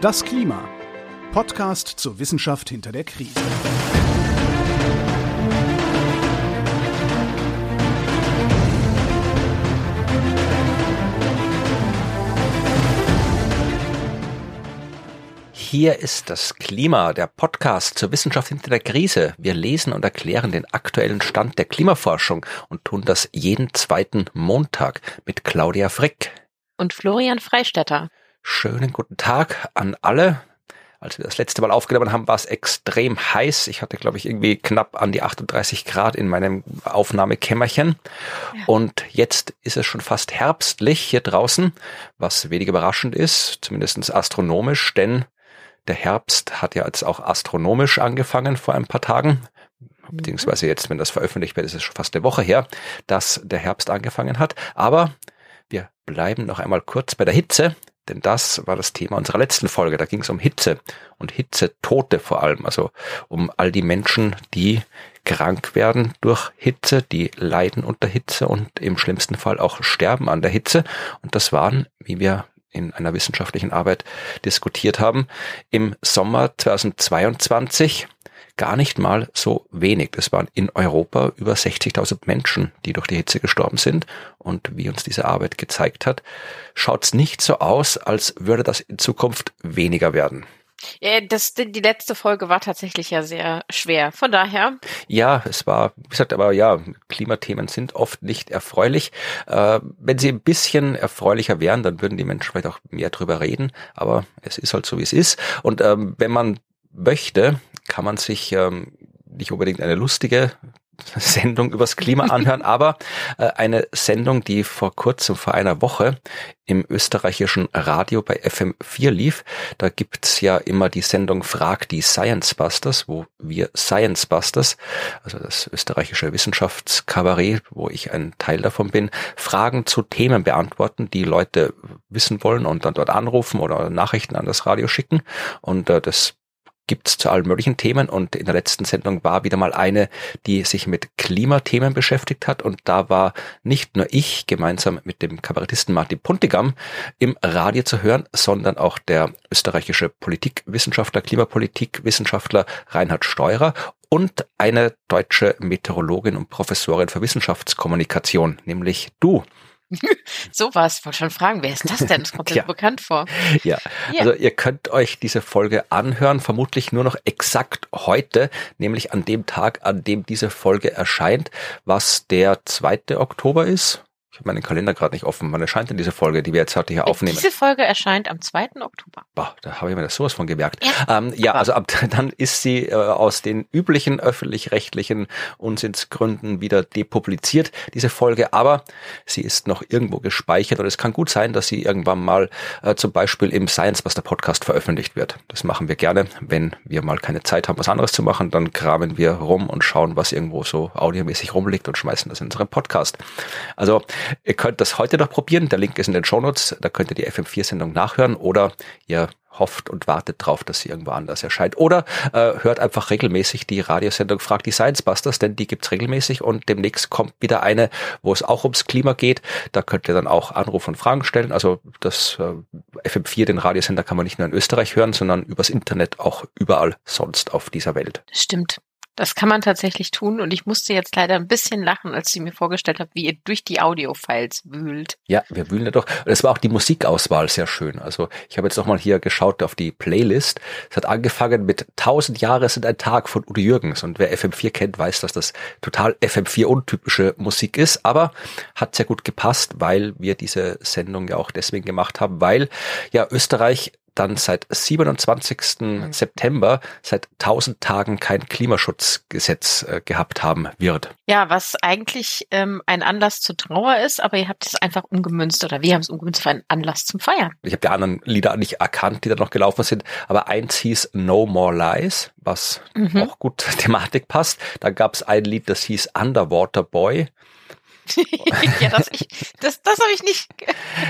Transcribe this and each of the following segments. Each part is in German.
Das Klima. Podcast zur Wissenschaft hinter der Krise. Hier ist das Klima, der Podcast zur Wissenschaft hinter der Krise. Wir lesen und erklären den aktuellen Stand der Klimaforschung und tun das jeden zweiten Montag mit Claudia Frick und Florian Freistetter. Schönen guten Tag an alle. Als wir das letzte Mal aufgenommen haben, war es extrem heiß. Ich hatte, glaube ich, irgendwie knapp an die 38 Grad in meinem Aufnahmekämmerchen. Ja. Und jetzt ist es schon fast herbstlich hier draußen, was wenig überraschend ist, zumindest astronomisch, denn der Herbst hat ja jetzt auch astronomisch angefangen vor ein paar Tagen. Mhm. Beziehungsweise jetzt, wenn das veröffentlicht wird, ist es schon fast eine Woche her, dass der Herbst angefangen hat. Aber wir bleiben noch einmal kurz bei der Hitze, denn das war das Thema unserer letzten Folge. Da ging es um Hitze und Hitzetote vor allem, also um all die Menschen, die krank werden durch Hitze, die leiden unter Hitze und im schlimmsten Fall auch sterben an der Hitze. Und das waren, wie wir in einer wissenschaftlichen Arbeit diskutiert haben, im Sommer 2022 gar nicht mal so wenig. Das waren in Europa über 60.000 Menschen, die durch die Hitze gestorben sind. Und wie uns diese Arbeit gezeigt hat, schaut es nicht so aus, als würde das in Zukunft weniger werden. Ja, das, die letzte Folge war tatsächlich ja sehr schwer. Von daher. Ja, es war, wie gesagt, aber ja, Klimathemen sind oft nicht erfreulich. Äh, wenn sie ein bisschen erfreulicher wären, dann würden die Menschen vielleicht auch mehr drüber reden. Aber es ist halt so, wie es ist. Und ähm, wenn man möchte, kann man sich ähm, nicht unbedingt eine lustige Sendung übers Klima anhören, aber äh, eine Sendung, die vor kurzem, vor einer Woche im österreichischen Radio bei FM4 lief. Da gibt's ja immer die Sendung Frag die Science Busters, wo wir Science Busters, also das österreichische Wissenschaftskabarett, wo ich ein Teil davon bin, Fragen zu Themen beantworten, die Leute wissen wollen und dann dort anrufen oder Nachrichten an das Radio schicken. Und äh, das gibt's zu allen möglichen Themen und in der letzten Sendung war wieder mal eine, die sich mit Klimathemen beschäftigt hat und da war nicht nur ich gemeinsam mit dem Kabarettisten Martin Puntigam im Radio zu hören, sondern auch der österreichische Politikwissenschaftler, Klimapolitikwissenschaftler Reinhard Steurer und eine deutsche Meteorologin und Professorin für Wissenschaftskommunikation, nämlich du. Sowas, wollte schon fragen, wer ist das denn? Das kommt mir ja. bekannt vor. Ja. ja, also ihr könnt euch diese Folge anhören, vermutlich nur noch exakt heute, nämlich an dem Tag, an dem diese Folge erscheint, was der 2. Oktober ist habe meinen Kalender gerade nicht offen. Wann erscheint denn diese Folge, die wir jetzt heute hier aufnehmen? Diese Folge erscheint am 2. Oktober. Boah, da habe ich mir das sowas von gemerkt. Ja, ähm, ja also ab dann ist sie äh, aus den üblichen öffentlich-rechtlichen Unsinnsgründen wieder depubliziert, diese Folge. Aber sie ist noch irgendwo gespeichert und es kann gut sein, dass sie irgendwann mal äh, zum Beispiel im Science Buster Podcast veröffentlicht wird. Das machen wir gerne. Wenn wir mal keine Zeit haben, was anderes zu machen, dann graben wir rum und schauen, was irgendwo so audiomäßig rumliegt und schmeißen das in unseren Podcast. Also Ihr könnt das heute noch probieren. Der Link ist in den Shownotes. Da könnt ihr die FM4-Sendung nachhören oder ihr hofft und wartet drauf, dass sie irgendwo anders erscheint. Oder äh, hört einfach regelmäßig die Radiosendung Frag die Science Busters, denn die gibt's regelmäßig und demnächst kommt wieder eine, wo es auch ums Klima geht. Da könnt ihr dann auch Anrufe und Fragen stellen. Also das äh, FM4, den Radiosender, kann man nicht nur in Österreich hören, sondern übers Internet auch überall sonst auf dieser Welt. Stimmt. Das kann man tatsächlich tun und ich musste jetzt leider ein bisschen lachen, als sie mir vorgestellt hat, wie ihr durch die Audiofiles wühlt. Ja, wir wühlen da doch. Es war auch die Musikauswahl sehr schön. Also ich habe jetzt noch mal hier geschaut auf die Playlist. Es hat angefangen mit 1000 Jahre sind ein Tag von Udo Jürgens und wer FM4 kennt, weiß, dass das total FM4 untypische Musik ist, aber hat sehr gut gepasst, weil wir diese Sendung ja auch deswegen gemacht haben, weil ja Österreich dann seit 27. Mhm. September seit 1000 Tagen kein Klimaschutzgesetz äh, gehabt haben wird. Ja, was eigentlich ähm, ein Anlass zur Trauer ist, aber ihr habt es einfach umgemünzt oder wir haben es umgemünzt für einen Anlass zum Feiern. Ich habe die anderen Lieder nicht erkannt, die da noch gelaufen sind, aber eins hieß No More Lies, was mhm. auch gut Thematik passt. Dann gab es ein Lied, das hieß Underwater Boy. ja, das, ich, das, das habe ich nicht.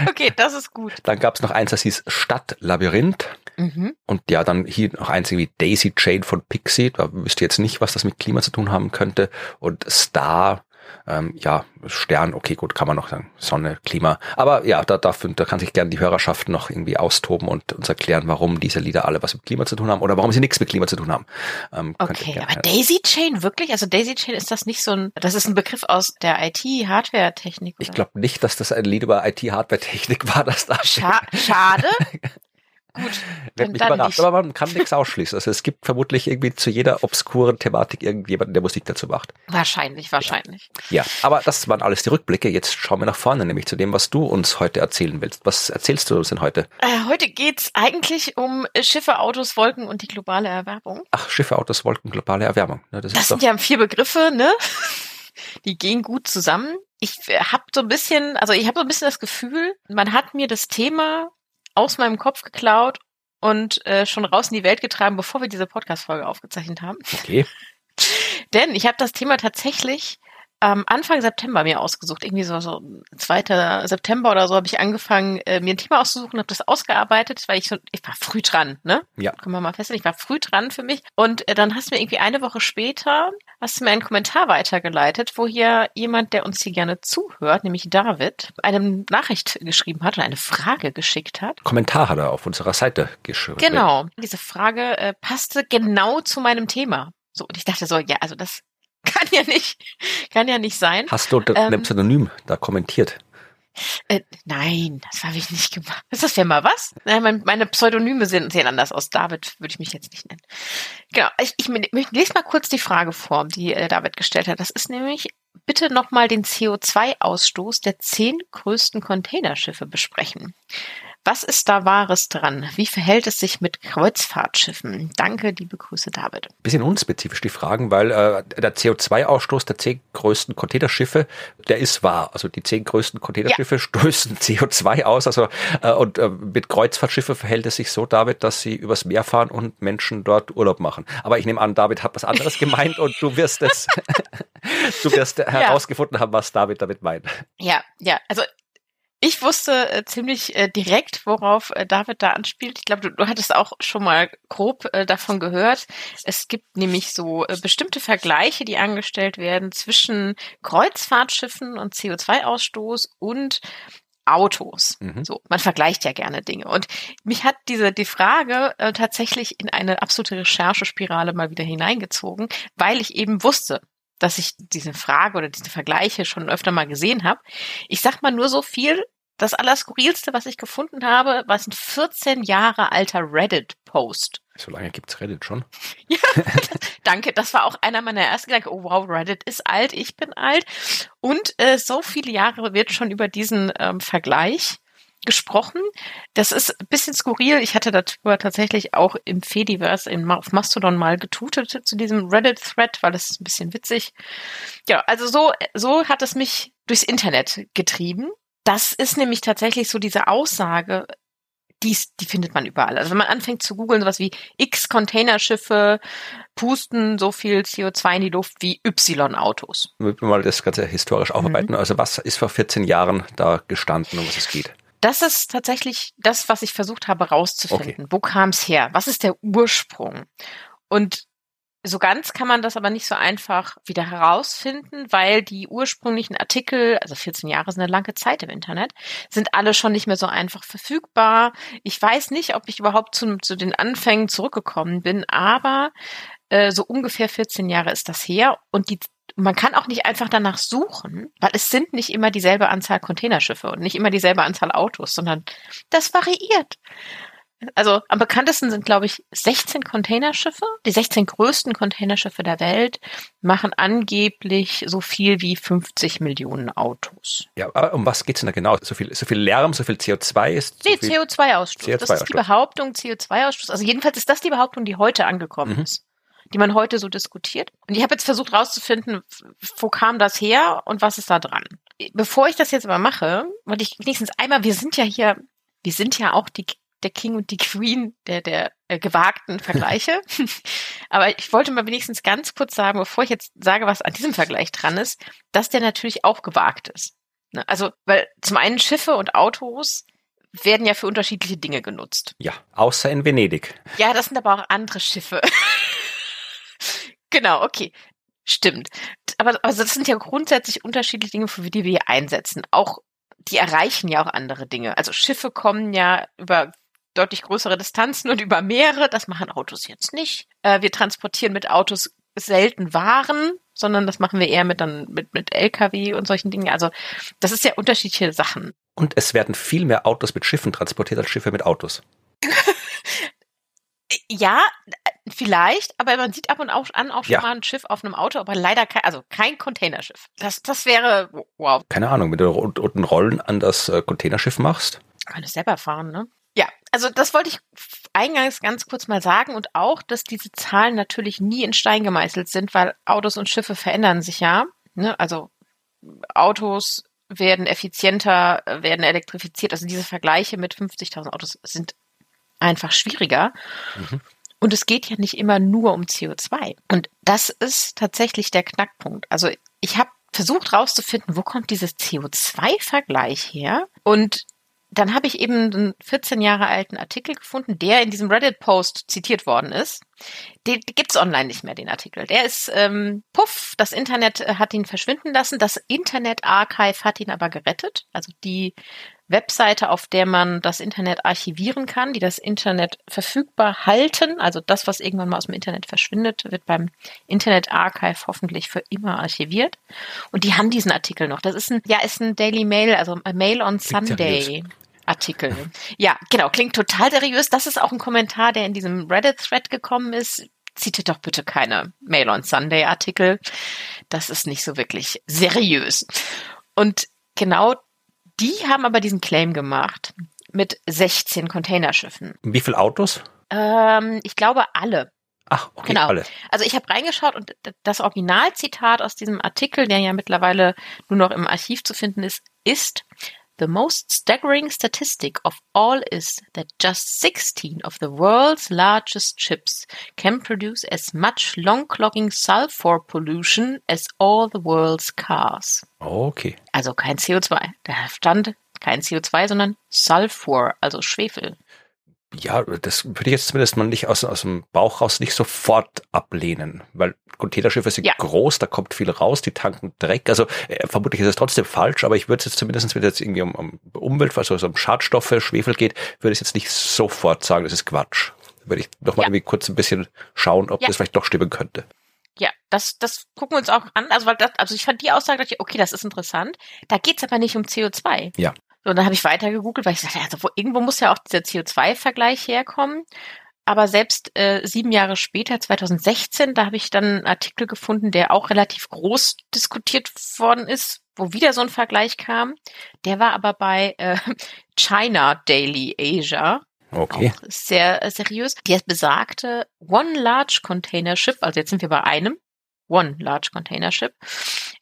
Okay, das ist gut. Dann gab es noch eins, das hieß Stadtlabyrinth. Mhm. Und ja, dann hier noch eins wie Daisy Chain von Pixie. Da wüsste jetzt nicht, was das mit Klima zu tun haben könnte. Und Star Ähm, ja, Stern, okay, gut, kann man noch sagen. Sonne, Klima. Aber ja, da, da, da kann sich gerne die Hörerschaft noch irgendwie austoben und uns erklären, warum diese Lieder alle was mit Klima zu tun haben oder warum sie nichts mit Klima zu tun haben. Ähm, okay, aber Daisy Chain wirklich? Also Daisy Chain ist das nicht so ein, das ist ein Begriff aus der IT-Hardware-Technik? Ich glaube nicht, dass das ein Lied über IT-Hardware-Technik war, das da Scha Schade. Gut. Wird mich überrascht, nicht. aber man kann nichts ausschließen. Also es gibt vermutlich irgendwie zu jeder obskuren Thematik irgendjemanden, der Musik dazu macht. Wahrscheinlich, wahrscheinlich. Ja. aber das waren alles die Rückblicke. Jetzt schauen wir nach vorne, nämlich zu dem, was du uns heute erzählen willst. Was erzählst du uns denn heute? Äh, heute geht's eigentlich um Schiffe, Autos, Wolken und die globale Erwärmung. Ach, Schiffe, Autos, Wolken, globale Erwärmung. Ja, das, das sind ja vier Begriffe, ne? Die gehen gut zusammen. Ich habe so ein bisschen, also ich habe so ein bisschen das Gefühl, man hat mir das Thema aus meinem Kopf geklaut und äh, schon raus in die Welt getragen, bevor wir diese Podcast-Folge aufgezeichnet haben. Okay. Denn ich habe das Thema tatsächlich ähm, Anfang September mir ausgesucht. Irgendwie so, so 2. September oder so habe ich angefangen, äh, mir ein Thema auszusuchen, habe das ausgearbeitet, weil ich so, ich war früh dran, ne? Ja. Können wir mal feststellen, ich war früh dran für mich. Und äh, dann hast du mir irgendwie eine Woche später, hast du mir einen Kommentar weitergeleitet, wo hier jemand, der uns hier gerne zuhört, nämlich David, eine Nachricht geschrieben hat oder eine Frage geschickt hat. Kommentar hat er auf unserer Seite geschrieben. Genau. Diese Frage äh, passte genau zu meinem Thema. So, und ich dachte so, ja, also das kann ja nicht, kann ja nicht sein. Hast du ähm, einem Pseudonym da kommentiert? Äh, nein, das habe ich nicht gemacht. Ist das ja mal was? Nein, meine Pseudonyme sehen, sehen anders aus. David würde ich mich jetzt nicht nennen. Genau, ich, ich, ich lese mal kurz die Frage vor, die äh, David gestellt hat. Das ist nämlich, bitte nochmal den CO2-Ausstoß der zehn größten Containerschiffe besprechen. Was ist da Wahres dran? Wie verhält es sich mit Kreuzfahrtschiffen? Danke, liebe Grüße, David. Bisschen unspezifisch die Fragen, weil äh, der CO2-Ausstoß der zehn größten Containerschiffe, der ist wahr. Also die zehn größten Containerschiffe ja. stoßen CO2 aus. Also äh, und äh, mit Kreuzfahrtschiffen verhält es sich so, David, dass sie übers Meer fahren und Menschen dort Urlaub machen. Aber ich nehme an, David hat was anderes gemeint und du wirst es, du wirst ja. herausgefunden haben, was David damit meint. Ja, ja. Also ich wusste äh, ziemlich äh, direkt, worauf äh, David da anspielt. Ich glaube, du, du hattest auch schon mal grob äh, davon gehört. Es gibt nämlich so äh, bestimmte Vergleiche, die angestellt werden zwischen Kreuzfahrtschiffen und CO2-Ausstoß und Autos. Mhm. So, man vergleicht ja gerne Dinge. Und mich hat diese die Frage äh, tatsächlich in eine absolute Recherchespirale mal wieder hineingezogen, weil ich eben wusste, dass ich diese Frage oder diese Vergleiche schon öfter mal gesehen habe. Ich sag mal nur so viel, das Allerskurrilste, was ich gefunden habe, war ein 14 Jahre alter Reddit-Post. So lange gibt's Reddit schon. ja, danke. Das war auch einer meiner ersten Gedanken. Oh wow, Reddit ist alt, ich bin alt. Und äh, so viele Jahre wird schon über diesen ähm, Vergleich gesprochen. Das ist ein bisschen skurril. Ich hatte darüber tatsächlich auch im Fediverse in, auf Mastodon mal getutet zu diesem Reddit-Thread, weil das ist ein bisschen witzig. Ja, also so, so hat es mich durchs Internet getrieben. Das ist nämlich tatsächlich so diese Aussage, die, die findet man überall. Also wenn man anfängt zu googeln, sowas wie X Containerschiffe pusten so viel CO2 in die Luft wie Y Autos. Wir mal das Ganze historisch aufarbeiten. Mhm. Also was ist vor 14 Jahren da gestanden, um was es geht? Das ist tatsächlich das, was ich versucht habe rauszufinden. Okay. Wo kam es her? Was ist der Ursprung? Und so ganz kann man das aber nicht so einfach wieder herausfinden, weil die ursprünglichen Artikel, also 14 Jahre sind eine lange Zeit im Internet, sind alle schon nicht mehr so einfach verfügbar. Ich weiß nicht, ob ich überhaupt zu, zu den Anfängen zurückgekommen bin, aber äh, so ungefähr 14 Jahre ist das her und die man kann auch nicht einfach danach suchen, weil es sind nicht immer dieselbe Anzahl Containerschiffe und nicht immer dieselbe Anzahl Autos, sondern das variiert. Also am bekanntesten sind, glaube ich, 16 Containerschiffe. Die 16 größten Containerschiffe der Welt machen angeblich so viel wie 50 Millionen Autos. Ja, aber um was geht's denn da genau? So viel, so viel Lärm, so viel CO2 ist? Nee, CO2-Ausstoß. CO2 das ist die Behauptung, CO2-Ausstoß. Also jedenfalls ist das die Behauptung, die heute angekommen mhm. ist die man heute so diskutiert. Und ich habe jetzt versucht rauszufinden, wo kam das her und was ist da dran. Bevor ich das jetzt aber mache, wollte ich wenigstens einmal, wir sind ja hier, wir sind ja auch die, der King und die Queen der, der äh, gewagten Vergleiche. aber ich wollte mal wenigstens ganz kurz sagen, bevor ich jetzt sage, was an diesem Vergleich dran ist, dass der natürlich auch gewagt ist. Ne? Also, weil zum einen Schiffe und Autos werden ja für unterschiedliche Dinge genutzt. Ja, außer in Venedig. Ja, das sind aber auch andere Schiffe. Genau, okay. Stimmt. Aber also das sind ja grundsätzlich unterschiedliche Dinge, für die wir hier einsetzen. Auch die erreichen ja auch andere Dinge. Also Schiffe kommen ja über deutlich größere Distanzen und über Meere. Das machen Autos jetzt nicht. Äh, wir transportieren mit Autos selten Waren, sondern das machen wir eher mit dann mit mit LKW und solchen Dingen. Also das ist ja unterschiedliche Sachen. Und es werden viel mehr Autos mit Schiffen transportiert als Schiffe mit Autos. ja, vielleicht, aber man sieht ab und an auch schon ja. mal ein Schiff auf einem Auto, aber leider kein, also kein Containerschiff. Das, das wäre, wow. Keine Ahnung, wenn du unten Rollen an das äh, Containerschiff machst. Kann es selber fahren, ne? Ja, also das wollte ich eingangs ganz kurz mal sagen und auch, dass diese Zahlen natürlich nie in Stein gemeißelt sind, weil Autos und Schiffe verändern sich ja. Ne? Also Autos werden effizienter, werden elektrifiziert. Also diese Vergleiche mit 50.000 Autos sind einfach schwieriger. Mhm. Und es geht ja nicht immer nur um CO2. Und das ist tatsächlich der Knackpunkt. Also ich habe versucht rauszufinden, wo kommt dieses CO2-Vergleich her? Und dann habe ich eben einen 14 Jahre alten Artikel gefunden, der in diesem Reddit-Post zitiert worden ist. Den, den gibt's online nicht mehr, den Artikel. Der ist ähm, puff, das Internet äh, hat ihn verschwinden lassen. Das Internet Archive hat ihn aber gerettet. Also die Webseite, auf der man das Internet archivieren kann, die das Internet verfügbar halten. Also das, was irgendwann mal aus dem Internet verschwindet, wird beim Internet Archive hoffentlich für immer archiviert. Und die haben diesen Artikel noch. Das ist ein, ja, ist ein Daily Mail, also ein Mail on Sunday. Artikel. Ja, genau, klingt total seriös. Das ist auch ein Kommentar, der in diesem Reddit-Thread gekommen ist. Zieht doch bitte keine Mail on Sunday Artikel. Das ist nicht so wirklich seriös. Und genau die haben aber diesen Claim gemacht mit 16 Containerschiffen. Wie viele Autos? Ähm, ich glaube alle. Ach, okay, genau. alle. Also ich habe reingeschaut und das Originalzitat aus diesem Artikel, der ja mittlerweile nur noch im Archiv zu finden ist, ist The most staggering statistic of all is that just 16 of the world's largest ships can produce as much long-clogging sulfur pollution as all the world's cars. Okay. Also kein CO2. Da stand kein CO2, sondern Sulfur, also Schwefel. Ja, das würde ich jetzt zumindest mal nicht aus, aus dem Bauch raus nicht sofort ablehnen, weil Containerschiffe sind ja. groß, da kommt viel raus, die tanken Dreck. Also äh, vermutlich ist es trotzdem falsch, aber ich würde es jetzt zumindest, wenn es jetzt irgendwie um, um Umwelt, also um Schadstoffe, Schwefel geht, würde ich jetzt nicht sofort sagen, das ist Quatsch. Würde ich nochmal ja. irgendwie kurz ein bisschen schauen, ob ja. das vielleicht doch stimmen könnte. Ja, das, das gucken wir uns auch an. Also, weil das, also ich fand die Aussage, okay, das ist interessant. Da geht's aber nicht um CO2. Ja. So, und dann habe ich weiter gegoogelt, weil ich dachte, also wo, irgendwo muss ja auch dieser CO2-Vergleich herkommen. Aber selbst äh, sieben Jahre später, 2016, da habe ich dann einen Artikel gefunden, der auch relativ groß diskutiert worden ist, wo wieder so ein Vergleich kam. Der war aber bei äh, China Daily Asia. Okay. Auch sehr seriös. Der besagte One Large Container Ship, also jetzt sind wir bei einem, One Large Container Ship,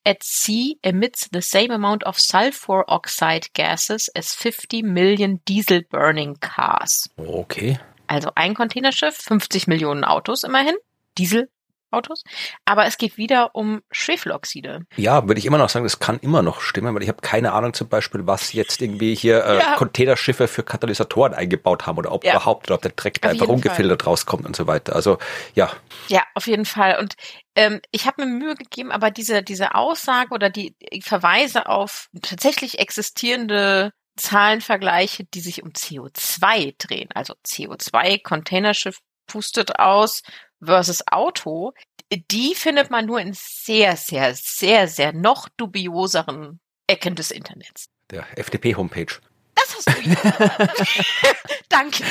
at sea emits the same amount of sulfur oxide gases as 50 million diesel burning cars. Okay. Also ein Containerschiff, 50 Millionen Autos immerhin, Diesel Autos. Aber es geht wieder um Schwefeloxide. Ja, würde ich immer noch sagen, das kann immer noch stimmen, weil ich habe keine Ahnung zum Beispiel, was jetzt irgendwie hier äh, ja. Containerschiffe für Katalysatoren eingebaut haben oder ob ja. überhaupt, oder ob der Dreck da einfach ungefiltert rauskommt und so weiter. Also ja. Ja, auf jeden Fall. Und ähm, ich habe mir Mühe gegeben, aber diese, diese Aussage oder die Verweise auf tatsächlich existierende Zahlenvergleiche, die sich um CO2 drehen, also CO2, Containerschiff pustet aus, versus Auto, die findet man nur in sehr, sehr, sehr, sehr noch dubioseren Ecken des Internets. Der FDP-Homepage. Das hast du. Danke.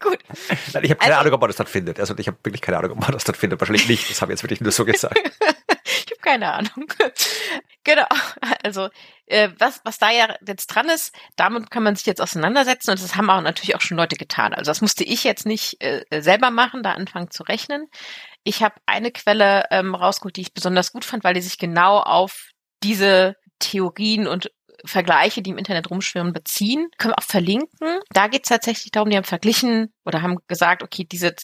Gut. Nein, ich habe keine also, Ahnung, ob man das dort findet. Also ich habe wirklich keine Ahnung, ob man das dort findet. Wahrscheinlich nicht. Das habe ich jetzt wirklich nur so gesagt. ich habe keine Ahnung. Genau. Also äh, was, was da ja jetzt dran ist, damit kann man sich jetzt auseinandersetzen und das haben auch natürlich auch schon Leute getan. Also das musste ich jetzt nicht äh, selber machen, da anfangen zu rechnen. Ich habe eine Quelle ähm, rausgeholt, die ich besonders gut fand, weil die sich genau auf diese Theorien und Vergleiche, die im Internet rumschwirren, beziehen. Können wir auch verlinken. Da geht es tatsächlich darum, die haben verglichen oder haben gesagt, okay, diese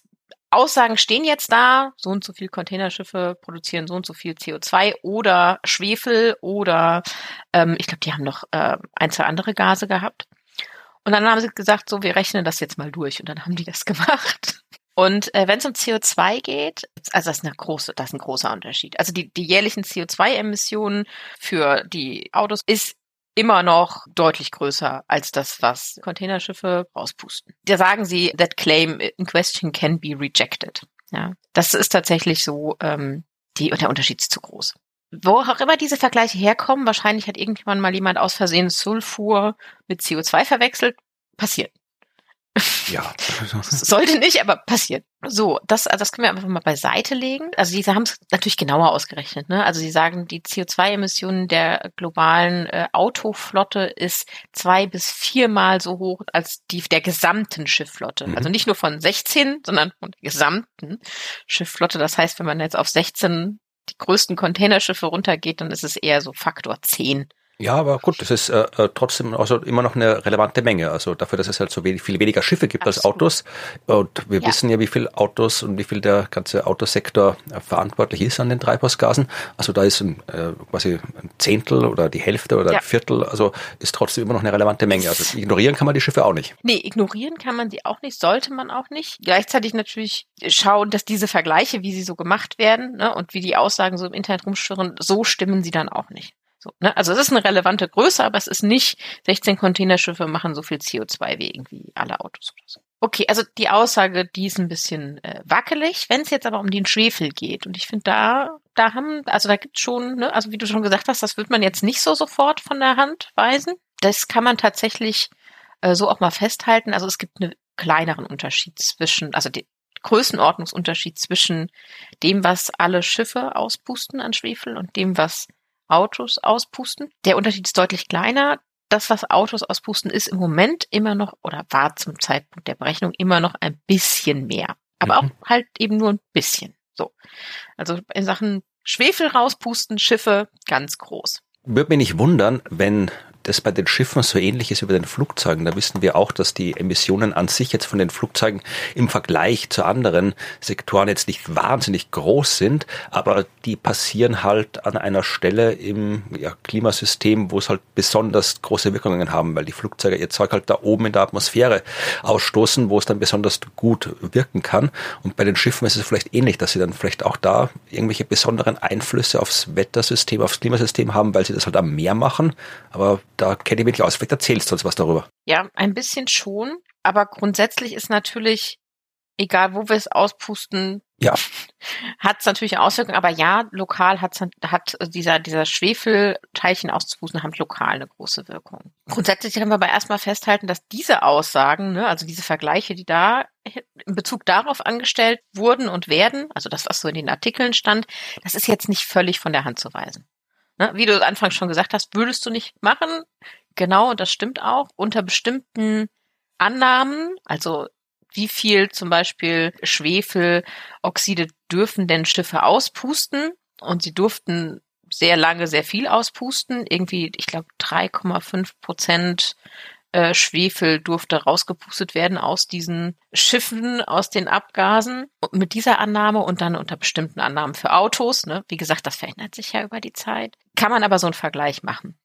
Aussagen stehen jetzt da, so und so viel Containerschiffe produzieren so und so viel CO2 oder Schwefel oder ähm, ich glaube, die haben noch äh, ein, zwei andere Gase gehabt. Und dann haben sie gesagt, so, wir rechnen das jetzt mal durch. Und dann haben die das gemacht. Und äh, wenn es um CO2 geht, also das ist eine große, das ist ein großer Unterschied. Also die, die jährlichen CO2-Emissionen für die Autos ist immer noch deutlich größer als das, was Containerschiffe rauspusten. Da sagen sie, that claim in question can be rejected. Ja, das ist tatsächlich so, ähm, die, der Unterschied ist zu groß. Wo auch immer diese Vergleiche herkommen, wahrscheinlich hat irgendjemand mal jemand aus Versehen Sulfur mit CO2 verwechselt. Passiert. Ja. Sollte nicht, aber passiert. So, das, also das können wir einfach mal beiseite legen. Also diese haben es natürlich genauer ausgerechnet. Ne? Also sie sagen, die CO2-Emissionen der globalen äh, Autoflotte ist zwei bis viermal so hoch als die der gesamten Schiffflotte. Mhm. Also nicht nur von 16, sondern von der gesamten Schiffflotte. Das heißt, wenn man jetzt auf 16 die größten Containerschiffe runtergeht, dann ist es eher so Faktor 10 ja, aber gut, das ist äh, äh, trotzdem also immer noch eine relevante Menge. Also dafür, dass es halt so wenig, viel weniger Schiffe gibt Absolut. als Autos. Und wir ja. wissen ja, wie viel Autos und wie viel der ganze Autosektor äh, verantwortlich ist an den Treibhausgasen. Also da ist ein, äh, quasi ein Zehntel oder die Hälfte oder ja. ein Viertel. Also ist trotzdem immer noch eine relevante Menge. Also ignorieren kann man die Schiffe auch nicht. Nee, ignorieren kann man sie auch nicht, sollte man auch nicht. Gleichzeitig natürlich schauen, dass diese Vergleiche, wie sie so gemacht werden ne, und wie die Aussagen so im Internet rumschwirren, so stimmen sie dann auch nicht. So, ne? Also es ist eine relevante Größe, aber es ist nicht 16 Containerschiffe machen so viel CO2 wie irgendwie alle Autos oder so. Okay, also die Aussage, die ist ein bisschen äh, wackelig, wenn es jetzt aber um den Schwefel geht. Und ich finde, da, da haben, also da gibt schon, ne, also wie du schon gesagt hast, das wird man jetzt nicht so sofort von der Hand weisen. Das kann man tatsächlich äh, so auch mal festhalten. Also es gibt einen kleineren Unterschied zwischen, also die Größenordnungsunterschied zwischen dem, was alle Schiffe auspusten an Schwefel und dem, was Autos auspusten. Der Unterschied ist deutlich kleiner. Das, was Autos auspusten, ist im Moment immer noch oder war zum Zeitpunkt der Berechnung immer noch ein bisschen mehr. Aber mhm. auch halt eben nur ein bisschen. So. Also in Sachen Schwefel rauspusten, Schiffe ganz groß. Würde mich nicht wundern, wenn das bei den Schiffen so ähnlich ist wie bei den Flugzeugen. Da wissen wir auch, dass die Emissionen an sich jetzt von den Flugzeugen im Vergleich zu anderen Sektoren jetzt nicht wahnsinnig groß sind, aber die passieren halt an einer Stelle im ja, Klimasystem, wo es halt besonders große Wirkungen haben, weil die Flugzeuge ihr Zeug halt da oben in der Atmosphäre ausstoßen, wo es dann besonders gut wirken kann. Und bei den Schiffen ist es vielleicht ähnlich, dass sie dann vielleicht auch da irgendwelche besonderen Einflüsse aufs Wettersystem, aufs Klimasystem haben, weil sie das halt am Meer machen. Aber da kenne ich mich nicht aus. Vielleicht erzählst du uns was darüber. Ja, ein bisschen schon. Aber grundsätzlich ist natürlich, egal wo wir es auspusten, ja. hat es natürlich Auswirkungen. Aber ja, lokal hat's, hat dieser, dieser Schwefelteilchen auszupusten, haben lokal eine große Wirkung. Grundsätzlich können wir aber erstmal festhalten, dass diese Aussagen, ne, also diese Vergleiche, die da in Bezug darauf angestellt wurden und werden, also das, was so in den Artikeln stand, das ist jetzt nicht völlig von der Hand zu weisen. Ne? Wie du anfangs schon gesagt hast, würdest du nicht machen. Genau, das stimmt auch. Unter bestimmten Annahmen, also wie viel zum Beispiel Schwefeloxide dürfen denn Schiffe auspusten? Und sie durften sehr lange sehr viel auspusten. Irgendwie, ich glaube, 3,5 Prozent äh, Schwefel durfte rausgepustet werden aus diesen Schiffen, aus den Abgasen. Und mit dieser Annahme und dann unter bestimmten Annahmen für Autos, ne, wie gesagt, das verändert sich ja über die Zeit, kann man aber so einen Vergleich machen.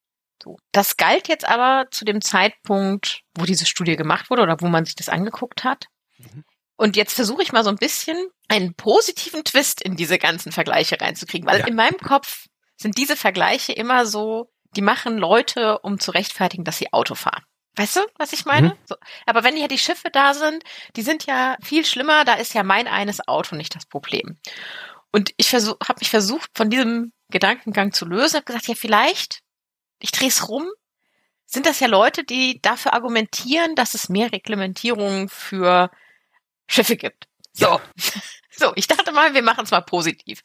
So. Das galt jetzt aber zu dem Zeitpunkt, wo diese Studie gemacht wurde oder wo man sich das angeguckt hat. Mhm. Und jetzt versuche ich mal so ein bisschen einen positiven Twist in diese ganzen Vergleiche reinzukriegen, weil ja. in meinem Kopf sind diese Vergleiche immer so, die machen Leute, um zu rechtfertigen, dass sie Auto fahren. Weißt du, was ich meine? Mhm. So. Aber wenn ja die Schiffe da sind, die sind ja viel schlimmer, da ist ja mein eines Auto nicht das Problem. Und ich versuch, habe mich versucht, von diesem Gedankengang zu lösen, habe gesagt, ja, vielleicht, ich drehe es rum, sind das ja Leute, die dafür argumentieren, dass es mehr Reglementierung für Schiffe gibt. So. So, ich dachte mal, wir machen es mal positiv.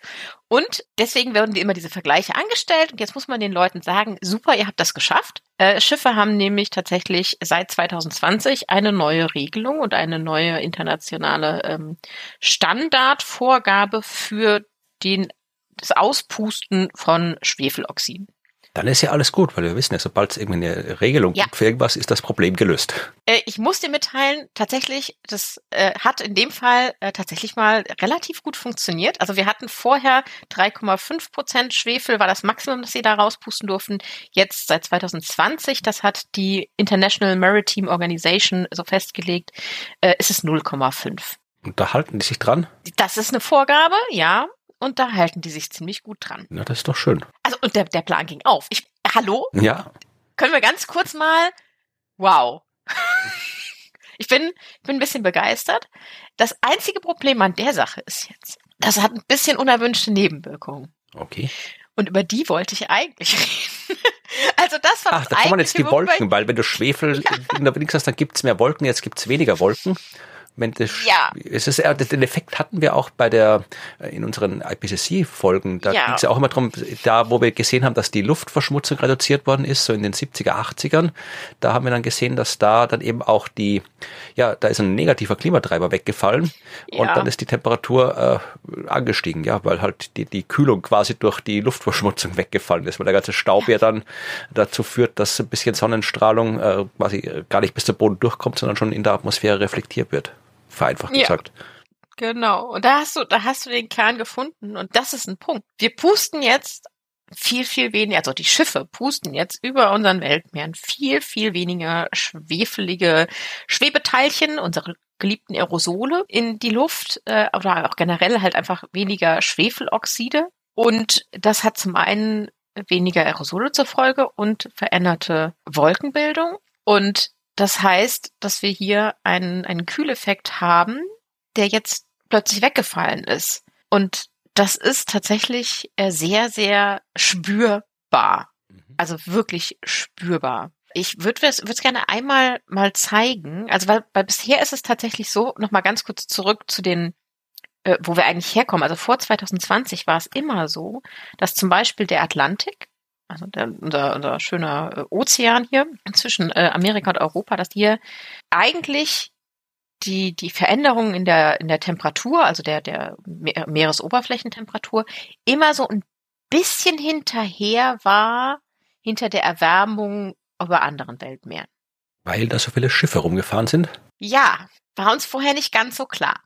Und deswegen werden immer diese Vergleiche angestellt. Und jetzt muss man den Leuten sagen, super, ihr habt das geschafft. Äh, Schiffe haben nämlich tatsächlich seit 2020 eine neue Regelung und eine neue internationale ähm, Standardvorgabe für den, das Auspusten von Schwefeloxiden dann ist ja alles gut, weil wir wissen ja, sobald es irgendwie eine Regelung ja. gibt für irgendwas, ist das Problem gelöst. Äh, ich muss dir mitteilen, tatsächlich, das äh, hat in dem Fall äh, tatsächlich mal relativ gut funktioniert. Also wir hatten vorher 3,5 Prozent Schwefel, war das Maximum, das sie da rauspusten durften. Jetzt seit 2020, das hat die International Maritime Organization so festgelegt, äh, ist es 0,5. Und da halten die sich dran? Das ist eine Vorgabe, ja. Und da halten die sich ziemlich gut dran. Na, das ist doch schön. Also, und der, der Plan ging auf. Ich, hallo? Ja. Können wir ganz kurz mal, wow. ich bin, ich bin ein bisschen begeistert. Das einzige Problem an der Sache ist jetzt, das hat ein bisschen unerwünschte Nebenwirkungen. Okay. Und über die wollte ich eigentlich reden. also das war Ach, da kommen jetzt die Wolken, weil wenn du Schwefel in der Winkel hast, dann gibt's mehr Wolken, jetzt gibt's weniger Wolken. Wenn das, Ja. Es ist, ja, den Effekt hatten wir auch bei der, in unseren IPCC-Folgen. Da Ja. ging es ja auch immer drum, da wo wir gesehen haben, dass die Luftverschmutzung reduziert worden ist, so in den 70er, 80ern, da haben wir dann gesehen, dass da dann eben auch die, ja, da ist ein negativer Klimatreiber weggefallen und Ja. dann ist die Temperatur äh, angestiegen, ja, weil halt die, die Kühlung quasi durch die Luftverschmutzung weggefallen ist, weil der ganze Staub ja dann dazu führt, dass ein bisschen Sonnenstrahlung äh, quasi gar nicht bis zum Boden durchkommt, sondern schon in der Atmosphäre reflektiert wird. Vereinfacht Ja. gesagt. Genau. Und da hast du, da hast du den Kern gefunden. Und das ist ein Punkt. Wir pusten jetzt viel, viel weniger, also die Schiffe pusten jetzt über unseren Weltmeeren viel, viel weniger schwefelige Schwebeteilchen, unsere geliebten Aerosole in die Luft, äh, oder auch generell halt einfach weniger Schwefeloxide. Und das hat zum einen weniger Aerosole zur Folge und veränderte Wolkenbildung. Und das heißt, dass wir hier einen, einen Kühleffekt haben, der jetzt plötzlich weggefallen ist. Und das ist tatsächlich äh, sehr, sehr spürbar. Also wirklich spürbar. Ich würde es gerne einmal mal zeigen. Also weil, weil bisher ist es tatsächlich so, nochmal ganz kurz zurück zu den, äh, wo wir eigentlich herkommen. Also vor 2020 war es immer so, dass zum Beispiel der Atlantik, also der, unser, unser schöner äh, Ozean hier zwischen äh, Amerika und Europa, dass hier eigentlich die, die Veränderungen in der, in der Temperatur, also der, der Me- Meeresoberflächentemperatur, immer so ein bisschen hinterher war, hinter der Erwärmung über anderen Weltmeeren. Weil da so viele Schiffe rumgefahren sind. Ja, war uns vorher nicht ganz so klar.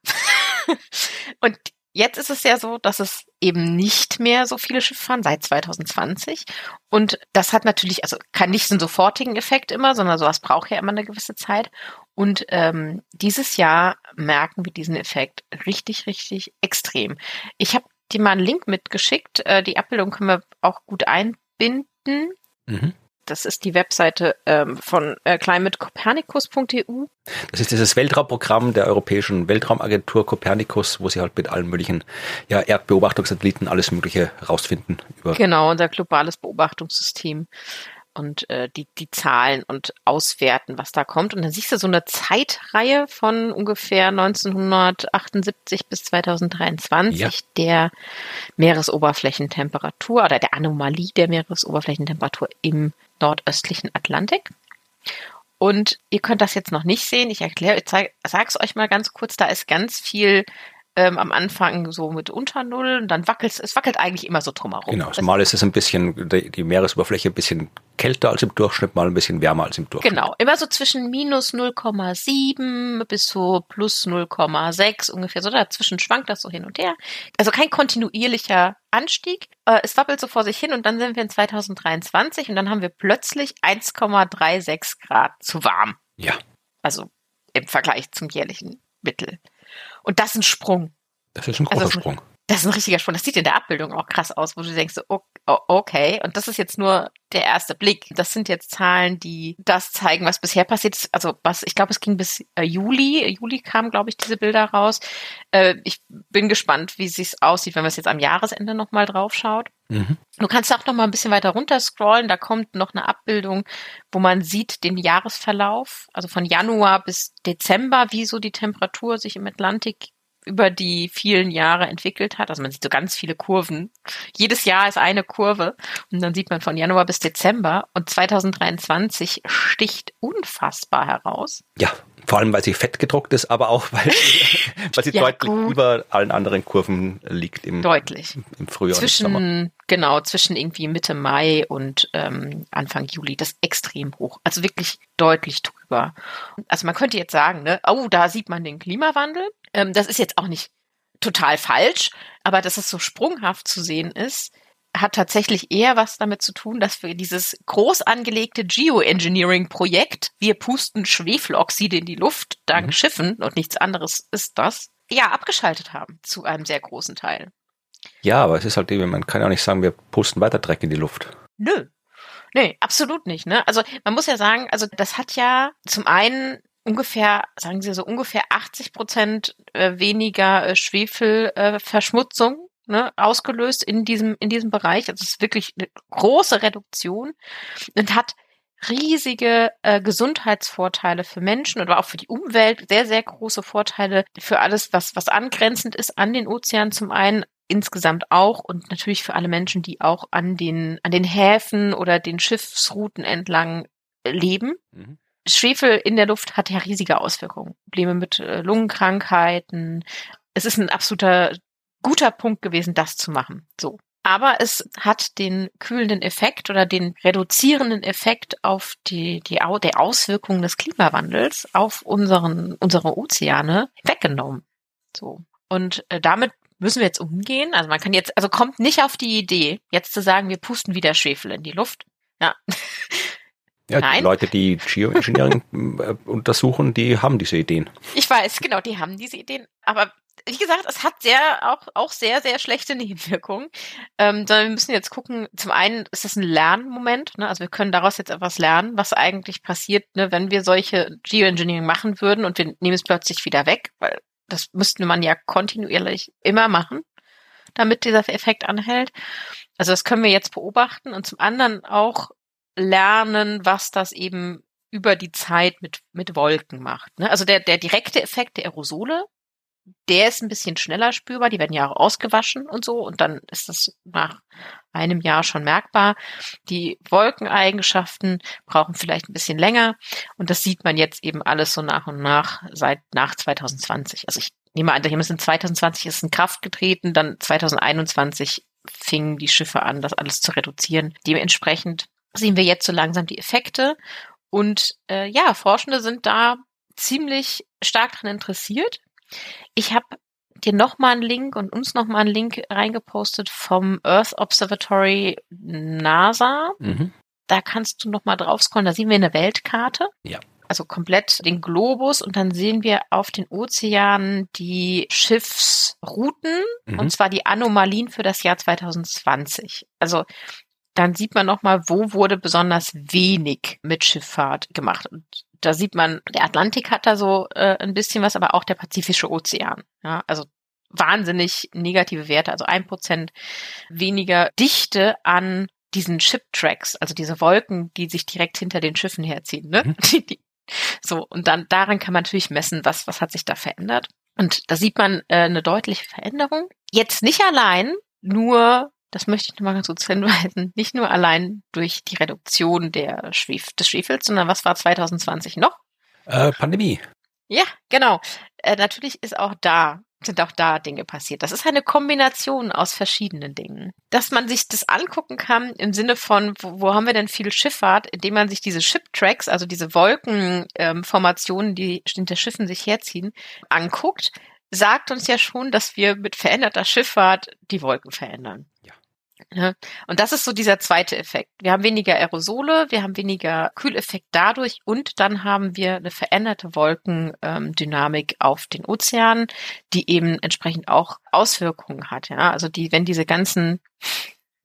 Und jetzt ist es ja so, dass es eben nicht mehr so viele Schiffe fahren seit 2020. Und das hat natürlich, also kann nicht so einen sofortigen Effekt immer, sondern sowas braucht ja immer eine gewisse Zeit. Und ähm, dieses Jahr merken wir diesen Effekt richtig, richtig extrem. Ich habe dir mal einen Link mitgeschickt. Äh, die Abbildung können wir auch gut einbinden. Mhm. Das ist die Webseite ähm, von äh, climatecopernicus.eu. Das ist dieses Weltraumprogramm der Europäischen Weltraumagentur Copernicus, wo sie halt mit allen möglichen ja, Erdbeobachtungssatelliten alles Mögliche rausfinden Genau, unser globales Beobachtungssystem und äh, die, die Zahlen und auswerten, was da kommt. Und dann siehst du so eine Zeitreihe von ungefähr 1978 bis 2023 Ja. der Meeresoberflächentemperatur oder der Anomalie der Meeresoberflächentemperatur im nordöstlichen Atlantik. Und ihr könnt das jetzt noch nicht sehen. Ich erkläre, ich zeig, sag's euch mal ganz kurz. Da ist ganz viel ähm, am Anfang so mit unter Null und dann wackelt es wackelt eigentlich immer so drumherum. Genau, Es- mal ist es ein bisschen, die die Meeresoberfläche ein bisschen kälter als im Durchschnitt, mal ein bisschen wärmer als im Durchschnitt. Genau, immer so zwischen minus 0,7 bis so plus 0,6 ungefähr. So dazwischen schwankt das so hin und her. Also kein kontinuierlicher Anstieg. Äh, es wappelt so vor sich hin und dann sind wir in 2023 und dann haben wir plötzlich 1,36 Grad zu warm. Ja, Also im Vergleich zum jährlichen Mittel. Und das ist ein Sprung. das ist ein Also großer es- Sprung. Das ist ein richtiger Sprung. Das sieht in der Abbildung auch krass aus, wo du denkst, okay, und das ist jetzt nur der erste Blick. Das sind jetzt Zahlen, die das zeigen, was bisher passiert ist. Also was, ich glaube, es ging bis äh, Juli. Juli kamen, glaube ich, diese Bilder raus. Äh, ich bin gespannt, wie es aussieht, wenn man es jetzt am Jahresende nochmal drauf schaut. Mhm. Du kannst auch noch mal ein bisschen weiter runter scrollen. Da kommt noch eine Abbildung, wo man sieht den Jahresverlauf, also von Januar bis Dezember, wie so die Temperatur sich im Atlantik über die vielen Jahre entwickelt hat. Also man sieht so ganz viele Kurven. Jedes Jahr ist eine Kurve und dann sieht man von Januar bis Dezember und 2023 sticht unfassbar heraus. Ja, vor allem, weil sie fett gedruckt ist, aber auch, weil, weil sie Ja, deutlich gut. über allen anderen Kurven liegt im, Deutlich. im Frühjahr und im Sommer. zwischen genau zwischen irgendwie Mitte Mai und ähm, Anfang Juli das ist extrem hoch also wirklich deutlich drüber also man könnte jetzt sagen ne oh da sieht man den Klimawandel ähm, das ist jetzt auch nicht total falsch aber dass es so sprunghaft zu sehen ist hat tatsächlich eher was damit zu tun, dass wir dieses groß angelegte Geoengineering-Projekt, wir pusten Schwefeloxide in die Luft dank Mhm. Schiffen und nichts anderes ist das, ja abgeschaltet haben zu einem sehr großen Teil. Ja, aber es ist halt eben, man kann ja auch nicht sagen, wir pusten weiter Dreck in die Luft. Nö. Nee, absolut nicht. Ne? Also man muss ja sagen, also das hat ja zum einen ungefähr, sagen Sie so ungefähr 80 Prozent äh, weniger äh, Schwefelverschmutzung ne, ausgelöst in diesem in diesem Bereich. Also es ist wirklich eine große Reduktion und hat riesige äh, Gesundheitsvorteile für Menschen oder auch für die Umwelt, sehr, sehr große Vorteile für alles, was, was angrenzend ist an den Ozean zum einen, insgesamt auch und natürlich für alle Menschen, die auch an den, an den Häfen oder den Schiffsrouten entlang leben. Mhm. Schwefel in der Luft hat ja riesige Auswirkungen. Probleme mit äh, Lungenkrankheiten. Es ist ein absoluter guter Punkt gewesen, das zu machen. So. Aber es hat den kühlenden Effekt oder den reduzierenden Effekt auf die, die der Auswirkungen des Klimawandels auf unseren, unsere Ozeane weggenommen. So. Und äh, damit müssen wir jetzt umgehen. Also man kann jetzt, also kommt nicht auf die Idee, jetzt zu sagen, wir pusten wieder Schwefel in die Luft. Ja. Ja, Nein. die Leute, die Geoengineering äh, untersuchen, die haben diese Ideen. Ich weiß, genau, die haben diese Ideen. Aber wie gesagt, es hat sehr auch auch sehr sehr schlechte Nebenwirkungen. Ähm, sondern wir müssen jetzt gucken. Zum einen ist das ein Lernmoment, ne? also wir können daraus jetzt etwas lernen, was eigentlich passiert, ne, wenn wir solche Geoengineering machen würden und wir nehmen es plötzlich wieder weg, weil das müsste man ja kontinuierlich immer machen, damit dieser Effekt anhält. Also das können wir jetzt beobachten und zum anderen auch lernen, was das eben über die Zeit mit, mit Wolken macht. Ne? Also der, der direkte Effekt der Aerosole, der ist ein bisschen schneller spürbar, die werden ja auch ausgewaschen und so und dann ist das nach einem Jahr schon merkbar. Die Wolkeneigenschaften brauchen vielleicht ein bisschen länger und das sieht man jetzt eben alles so nach und nach seit nach 2020. Also ich nehme an, hier ist in 2020 ist in Kraft getreten, dann 2021 fingen die Schiffe an, das alles zu reduzieren. Dementsprechend sehen wir jetzt so langsam die Effekte und äh, ja, Forschende sind da ziemlich stark dran interessiert. Ich habe dir nochmal einen Link und uns nochmal einen Link reingepostet vom Earth Observatory NASA. Mhm. Da kannst du nochmal drauf scrollen, da sehen wir eine Weltkarte. Ja. Also komplett den Globus und dann sehen wir auf den Ozeanen die Schiffsrouten mhm. und zwar die Anomalien für das Jahr 2020. Also dann sieht man nochmal, wo wurde besonders wenig mit Schifffahrt gemacht. Und da sieht man, der Atlantik hat da so äh, ein bisschen was, aber auch der Pazifische Ozean. Ja, also wahnsinnig negative Werte, also ein Prozent weniger Dichte an diesen Ship-Tracks, also diese Wolken, die sich direkt hinter den Schiffen herziehen. Ne? Mhm. Die, die, so, und dann daran kann man natürlich messen, was, was hat sich da verändert. Und da sieht man äh, eine deutliche Veränderung. Jetzt nicht allein nur das möchte ich nochmal ganz kurz hinweisen, nicht nur allein durch die Reduktion der Schwef des Schwefels, sondern was war 2020 noch? Äh, Pandemie. Ja, genau. Äh, natürlich ist auch da sind auch da Dinge passiert. Das ist eine Kombination aus verschiedenen Dingen. Dass man sich das angucken kann im Sinne von, wo, wo haben wir denn viel Schifffahrt, indem man sich diese Ship-Tracks, also diese Wolkenformationen, ähm, die hinter Schiffen sich herziehen, anguckt, sagt uns ja schon, dass wir mit veränderter Schifffahrt die Wolken verändern. Ja. Ne? Und das ist so dieser zweite Effekt. Wir haben weniger Aerosole, wir haben weniger Kühleffekt dadurch und dann haben wir eine veränderte Wolkendynamik auf den Ozeanen, die eben entsprechend auch Auswirkungen hat. Ja, also die, wenn diese ganzen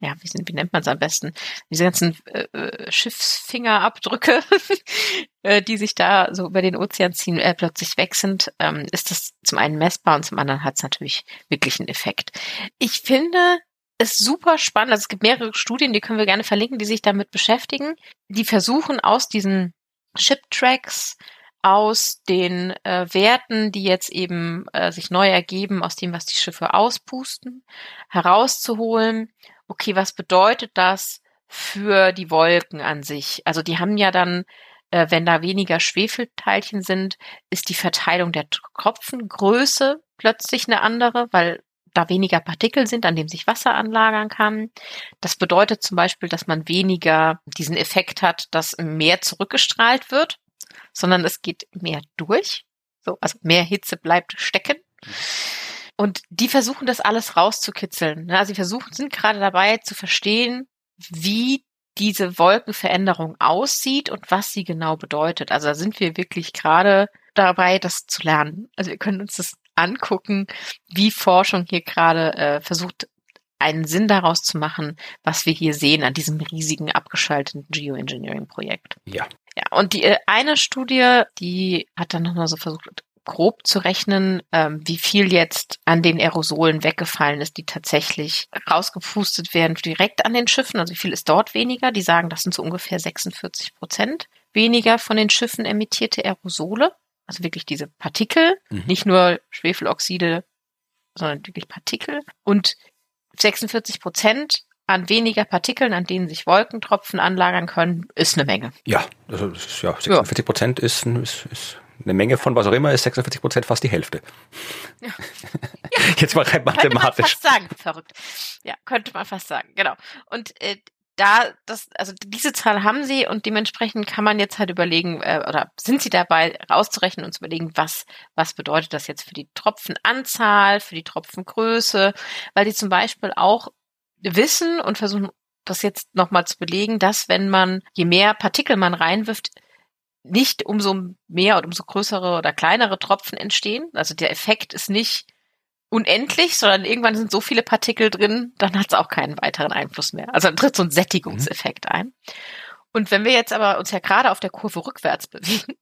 ja, wie, sind, wie nennt man es am besten? Diese ganzen äh, äh Schiffsfingerabdrücke, äh, die sich da so über den Ozean ziehen, äh, plötzlich weg sind, ähm, ist das zum einen messbar und zum anderen hat es natürlich wirklich einen Effekt. Ich finde, ist super spannend. Also es gibt mehrere Studien, die können wir gerne verlinken, die sich damit beschäftigen. Die versuchen aus diesen Chip-Tracks, aus den äh, Werten, die jetzt eben äh, sich neu ergeben, aus dem, was die Schiffe auspusten, herauszuholen, okay, was bedeutet das für die Wolken an sich? Also die haben ja dann äh, wenn da weniger Schwefelteilchen sind, ist die Verteilung der Tropfengröße plötzlich eine andere, weil da weniger Partikel sind, an dem sich Wasser anlagern kann. Das bedeutet zum Beispiel, dass man weniger diesen Effekt hat, dass mehr zurückgestrahlt wird, sondern es geht mehr durch. So, also mehr Hitze bleibt stecken. Und die versuchen das alles rauszukitzeln. Also sie versuchen, sind gerade dabei zu verstehen, wie diese Wolkenveränderung aussieht und was sie genau bedeutet. Also da sind wir wirklich gerade dabei, das zu lernen. Also wir können uns das angucken, wie Forschung hier gerade äh, versucht, einen Sinn daraus zu machen, was wir hier sehen an diesem riesigen abgeschalteten Geoengineering-Projekt. Ja. Ja, und die äh, eine Studie, die hat dann nochmal so versucht, grob zu rechnen, ähm, wie viel jetzt an den Aerosolen weggefallen ist, die tatsächlich rausgepustet werden direkt an den Schiffen. Also wie viel ist dort weniger? Die sagen, das sind so ungefähr 46 Prozent weniger von den Schiffen emittierte Aerosole. Also wirklich diese Partikel, mhm. nicht nur Schwefeloxide, sondern wirklich Partikel. Und 46 Prozent an weniger Partikeln, an denen sich Wolkentropfen anlagern können, ist eine Menge. Ja, also ist, ja 46 Prozent ist, ist, ist eine Menge von was auch immer, ist 46 Prozent fast die Hälfte. Ja. Jetzt mal rein mathematisch. Könnte man fast sagen, verrückt. Ja, könnte man fast sagen, genau. Und äh, da, das, also diese Zahl haben sie und dementsprechend kann man jetzt halt überlegen, äh, oder sind sie dabei rauszurechnen und zu überlegen, was, was bedeutet das jetzt für die Tropfenanzahl, für die Tropfengröße, weil die zum Beispiel auch wissen und versuchen, das jetzt nochmal zu belegen, dass wenn man, je mehr Partikel man reinwirft, nicht umso mehr oder umso größere oder kleinere Tropfen entstehen. Also der Effekt ist nicht unendlich, sondern irgendwann sind so viele Partikel drin, dann hat es auch keinen weiteren Einfluss mehr. Also dann tritt so ein Sättigungseffekt mhm. ein. Und wenn wir jetzt aber uns ja gerade auf der Kurve rückwärts bewegen,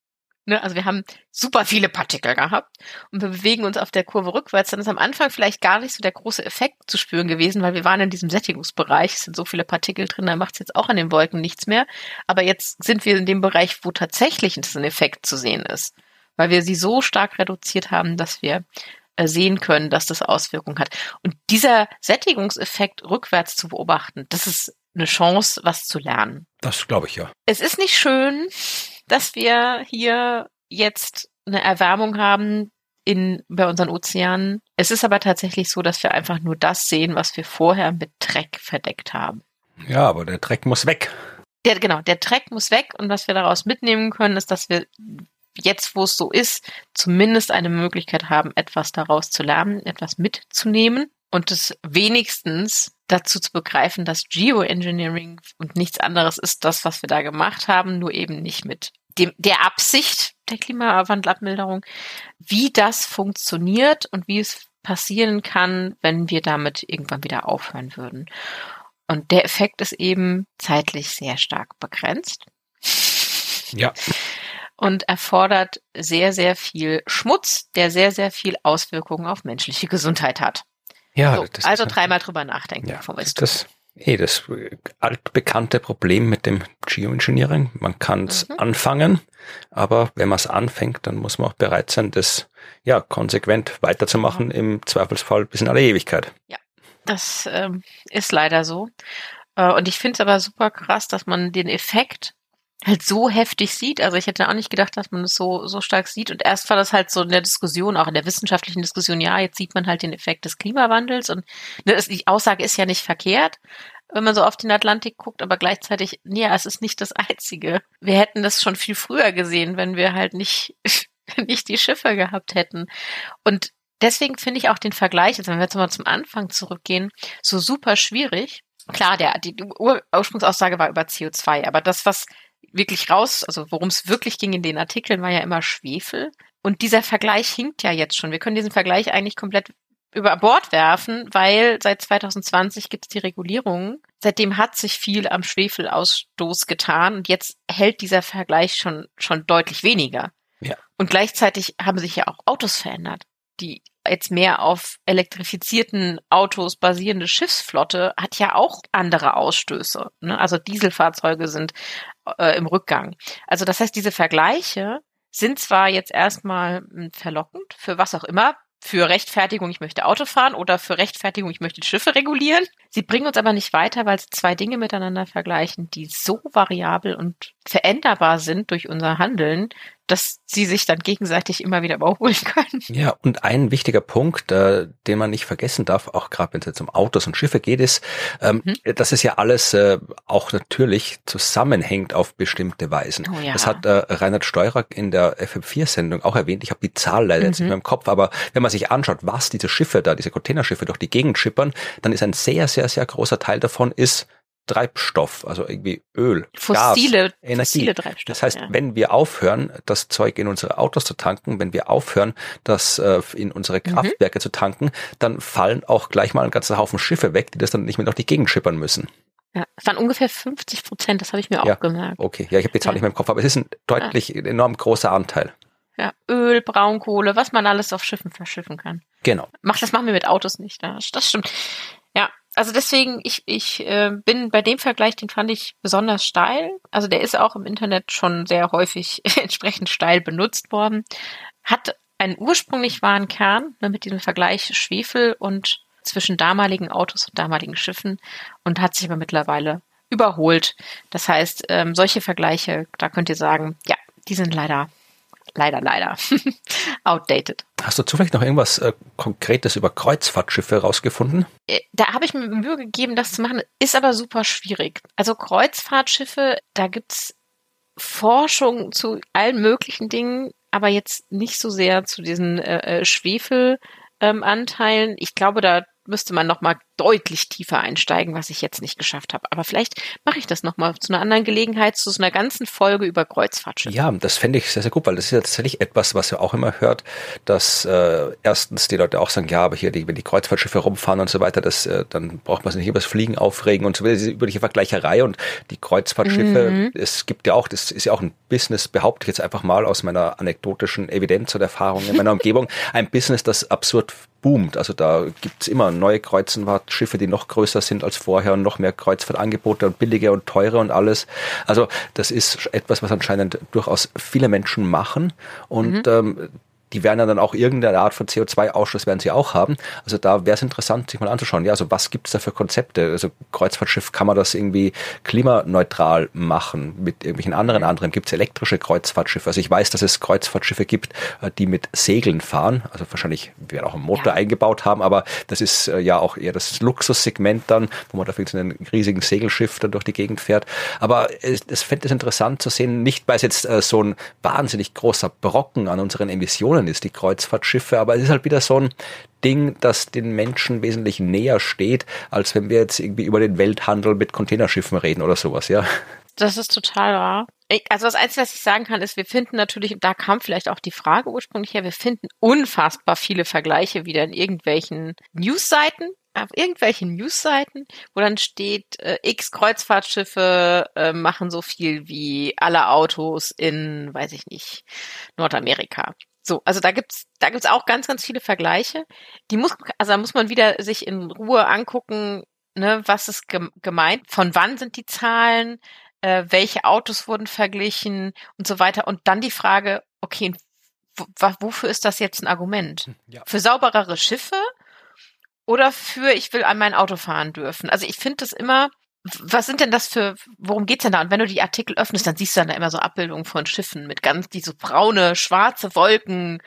ne, also wir haben super viele Partikel gehabt und wir bewegen uns auf der Kurve rückwärts, dann ist am Anfang vielleicht gar nicht so der große Effekt zu spüren gewesen, weil wir waren in diesem Sättigungsbereich, es sind so viele Partikel drin, da macht es jetzt auch an den Wolken nichts mehr. Aber jetzt sind wir in dem Bereich, wo tatsächlich ein Effekt zu sehen ist, weil wir sie so stark reduziert haben, dass wir sehen können, dass das Auswirkungen hat. Und dieser Sättigungseffekt rückwärts zu beobachten, das ist eine Chance, was zu lernen. Das glaube ich ja. Es ist nicht schön, dass wir hier jetzt eine Erwärmung haben in, bei unseren Ozeanen. Es ist aber tatsächlich so, dass wir einfach nur das sehen, was wir vorher mit Dreck verdeckt haben. Ja, aber der Dreck muss weg. Der, genau, der Dreck muss weg und was wir daraus mitnehmen können, ist, dass wir jetzt, wo es so ist, zumindest eine Möglichkeit haben, etwas daraus zu lernen, etwas mitzunehmen und es wenigstens dazu zu begreifen, dass Geoengineering und nichts anderes ist das, was wir da gemacht haben, nur eben nicht mit dem, der Absicht der Klimawandelabmilderung, wie das funktioniert und wie es passieren kann, wenn wir damit irgendwann wieder aufhören würden. Und der Effekt ist eben zeitlich sehr stark begrenzt. Ja und erfordert sehr, sehr viel Schmutz, der sehr, sehr viel Auswirkungen auf menschliche Gesundheit hat. Ja, so, also dreimal drüber nachdenken, ja, bevor wir es tun. Das, eh, das altbekannte Problem mit dem Geoengineering. Man kann es mhm. anfangen, aber wenn man es anfängt, dann muss man auch bereit sein, das ja konsequent weiterzumachen, mhm. im Zweifelsfall bis in alle Ewigkeit. Ja, das ähm, ist leider so. Äh, und ich finde es aber super krass, dass man den Effekt halt so heftig sieht. Also ich hätte auch nicht gedacht, dass man es so, so stark sieht. Und erst war das halt so in der Diskussion, auch in der wissenschaftlichen Diskussion, ja, jetzt sieht man halt den Effekt des Klimawandels und ne, das, die Aussage ist ja nicht verkehrt, wenn man so auf den Atlantik guckt, aber gleichzeitig, ja, es ist nicht das Einzige. Wir hätten das schon viel früher gesehen, wenn wir halt nicht, nicht die Schiffe gehabt hätten. Und deswegen finde ich auch den Vergleich, also wenn wir jetzt mal zum Anfang zurückgehen, so super schwierig. Klar, der, die Ursprungsaussage war über CO2, aber das, was wirklich raus, also worum es wirklich ging in den Artikeln, war ja immer Schwefel. Und dieser Vergleich hinkt ja jetzt schon. Wir können diesen Vergleich eigentlich komplett über Bord werfen, weil seit 2020 gibt es die Regulierung. Seitdem hat sich viel am Schwefelausstoß getan und jetzt hält dieser Vergleich schon, schon deutlich weniger. Ja. Und gleichzeitig haben sich ja auch Autos verändert. Die jetzt mehr auf elektrifizierten Autos basierende Schiffsflotte hat ja auch andere Ausstöße. Ne? Also Dieselfahrzeuge sind äh, im Rückgang. Also das heißt, diese Vergleiche sind zwar jetzt erstmal hm, verlockend für was auch immer, für Rechtfertigung, ich möchte Auto fahren oder für Rechtfertigung, ich möchte Schiffe regulieren. Sie bringen uns aber nicht weiter, weil sie zwei Dinge miteinander vergleichen, die so variabel und veränderbar sind durch unser Handeln, dass sie sich dann gegenseitig immer wieder überholen können. Ja, und ein wichtiger Punkt, äh, den man nicht vergessen darf, auch gerade wenn es jetzt um Autos und Schiffe geht, ist, ähm, mhm. dass es ja alles äh, auch natürlich zusammenhängt auf bestimmte Weisen. Oh, ja. Das hat äh, Reinhard Steurer in der FM4-Sendung auch erwähnt. Ich habe die Zahl leider mhm. jetzt nicht mehr im Kopf, aber wenn man sich anschaut, was diese Schiffe da, diese Containerschiffe durch die Gegend schippern, dann ist ein sehr, sehr, sehr großer Teil davon ist Treibstoff, also irgendwie Öl, fossile, Gas, Energie. Fossile Treibstoffe, das heißt, ja. wenn wir aufhören, das Zeug in unsere Autos zu tanken, wenn wir aufhören, das äh, in unsere Mhm. Kraftwerke zu tanken, dann fallen auch gleich mal ein ganzer Haufen Schiffe weg, die das dann nicht mehr durch die Gegend schippern müssen. Ja, es waren ungefähr 50 Prozent, das habe ich mir Ja. auch gemerkt. Okay, ja, ich habe die Zahl Ja. nicht mehr im Kopf, aber es ist ein deutlich ein enorm großer Anteil. Ja, Öl, Braunkohle, was man alles auf Schiffen verschiffen kann. Genau. Macht das machen wir mit Autos nicht. Ja, das stimmt. Also deswegen ich ich äh, bin bei dem Vergleich, den fand ich besonders steil. Also der ist auch im Internet schon sehr häufig entsprechend steil benutzt worden. Hat einen ursprünglich wahren Kern ne, mit diesem Vergleich Schwefel und zwischen damaligen Autos und damaligen Schiffen und hat sich aber mittlerweile überholt. Das heißt, ähm, solche Vergleiche, da könnt ihr sagen, ja, die sind leider, leider, leider outdated. Hast du zufällig noch irgendwas äh, Konkretes über Kreuzfahrtschiffe rausgefunden? Äh, Da habe ich mir Mühe gegeben, das zu machen, ist aber super schwierig. Also Kreuzfahrtschiffe, da gibt's Forschung zu allen möglichen Dingen, aber jetzt nicht so sehr zu diesen äh, äh, Schwefelanteilen. Ähm, ich glaube, da müsste man noch mal deutlich tiefer einsteigen, was ich jetzt nicht geschafft habe. Aber vielleicht mache ich das noch mal zu einer anderen Gelegenheit, zu so einer ganzen Folge über Kreuzfahrtschiffe. Ja, das fände ich sehr, sehr gut, weil das ist ja tatsächlich etwas, was ihr auch immer hört, dass äh, erstens die Leute auch sagen, ja, aber hier, die, wenn die Kreuzfahrtschiffe rumfahren und so weiter, das, äh, dann braucht man sich nicht über das Fliegen aufregen und so weiter, diese übliche Vergleicherei und die Kreuzfahrtschiffe, Mhm. es gibt ja auch, das ist ja auch ein Business, behaupte ich jetzt einfach mal aus meiner anekdotischen Evidenz und Erfahrung in meiner Umgebung, ein Business, das absurd boomt. Also da gibt's immer neue Kreuzfahrtschiffe, die noch größer sind als vorher und noch mehr Kreuzfahrtangebote und billiger und teurer und alles. Also das ist etwas, was anscheinend durchaus viele Menschen machen und ähm, die werden ja dann auch irgendeine Art von CO2-Ausstoß werden sie auch haben. Also da wäre es interessant, sich mal anzuschauen. Ja, also was gibt es da für Konzepte? Also Kreuzfahrtschiff, kann man das irgendwie klimaneutral machen mit irgendwelchen anderen anderen? Gibt es elektrische Kreuzfahrtschiffe? Also ich weiß, dass es Kreuzfahrtschiffe gibt, äh, die mit Segeln fahren. Also wahrscheinlich werden auch einen Motor Ja. eingebaut haben, aber das ist äh, ja auch eher das Luxussegment dann, wo man da vielleicht so einen riesigen Segelschiff dann durch die Gegend fährt. Aber es, es fände es interessant zu sehen, nicht weil es jetzt äh, so ein wahnsinnig großer Brocken an unseren Emissionen ist, die Kreuzfahrtschiffe, aber es ist halt wieder so ein Ding, das den Menschen wesentlich näher steht, als wenn wir jetzt irgendwie über den Welthandel mit Containerschiffen reden oder sowas, ja. Das ist total wahr. Also das Einzige, was ich sagen kann, ist, wir finden natürlich, da kam vielleicht auch die Frage ursprünglich her, wir finden unfassbar viele Vergleiche wieder in irgendwelchen Newsseiten, auf irgendwelchen Newsseiten, wo dann steht, äh, X Kreuzfahrtschiffe äh, machen so viel wie alle Autos in, weiß ich nicht, Nordamerika. So, also da gibt's, da gibt's auch ganz, ganz viele Vergleiche. Die muss, also da muss man wieder sich in Ruhe angucken, ne, was ist gem- gemeint, von wann sind die Zahlen, äh, welche Autos wurden verglichen und so weiter. Und dann die Frage, okay, wofür ist das jetzt ein Argument? Ja. Für sauberere Schiffe oder für ich will an mein Auto fahren dürfen? Also ich finde das immer, was sind denn das für, worum geht's denn da? Und wenn du die Artikel öffnest, dann siehst du dann da immer so Abbildungen von Schiffen mit ganz, die so braune, schwarze Wolken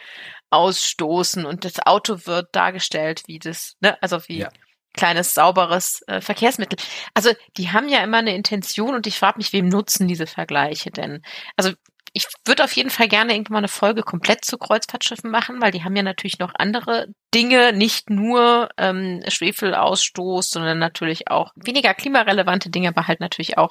ausstoßen und das Auto wird dargestellt wie das, ne, also wie Ja. kleines, sauberes äh, Verkehrsmittel. Also die haben ja immer eine Intention und ich frage mich, wem nutzen diese Vergleiche denn? Also ich würde auf jeden Fall gerne irgendwann mal eine Folge komplett zu Kreuzfahrtschiffen machen, weil die haben ja natürlich noch andere Dinge, nicht nur ähm, Schwefelausstoß, sondern natürlich auch weniger klimarelevante Dinge, aber halt natürlich auch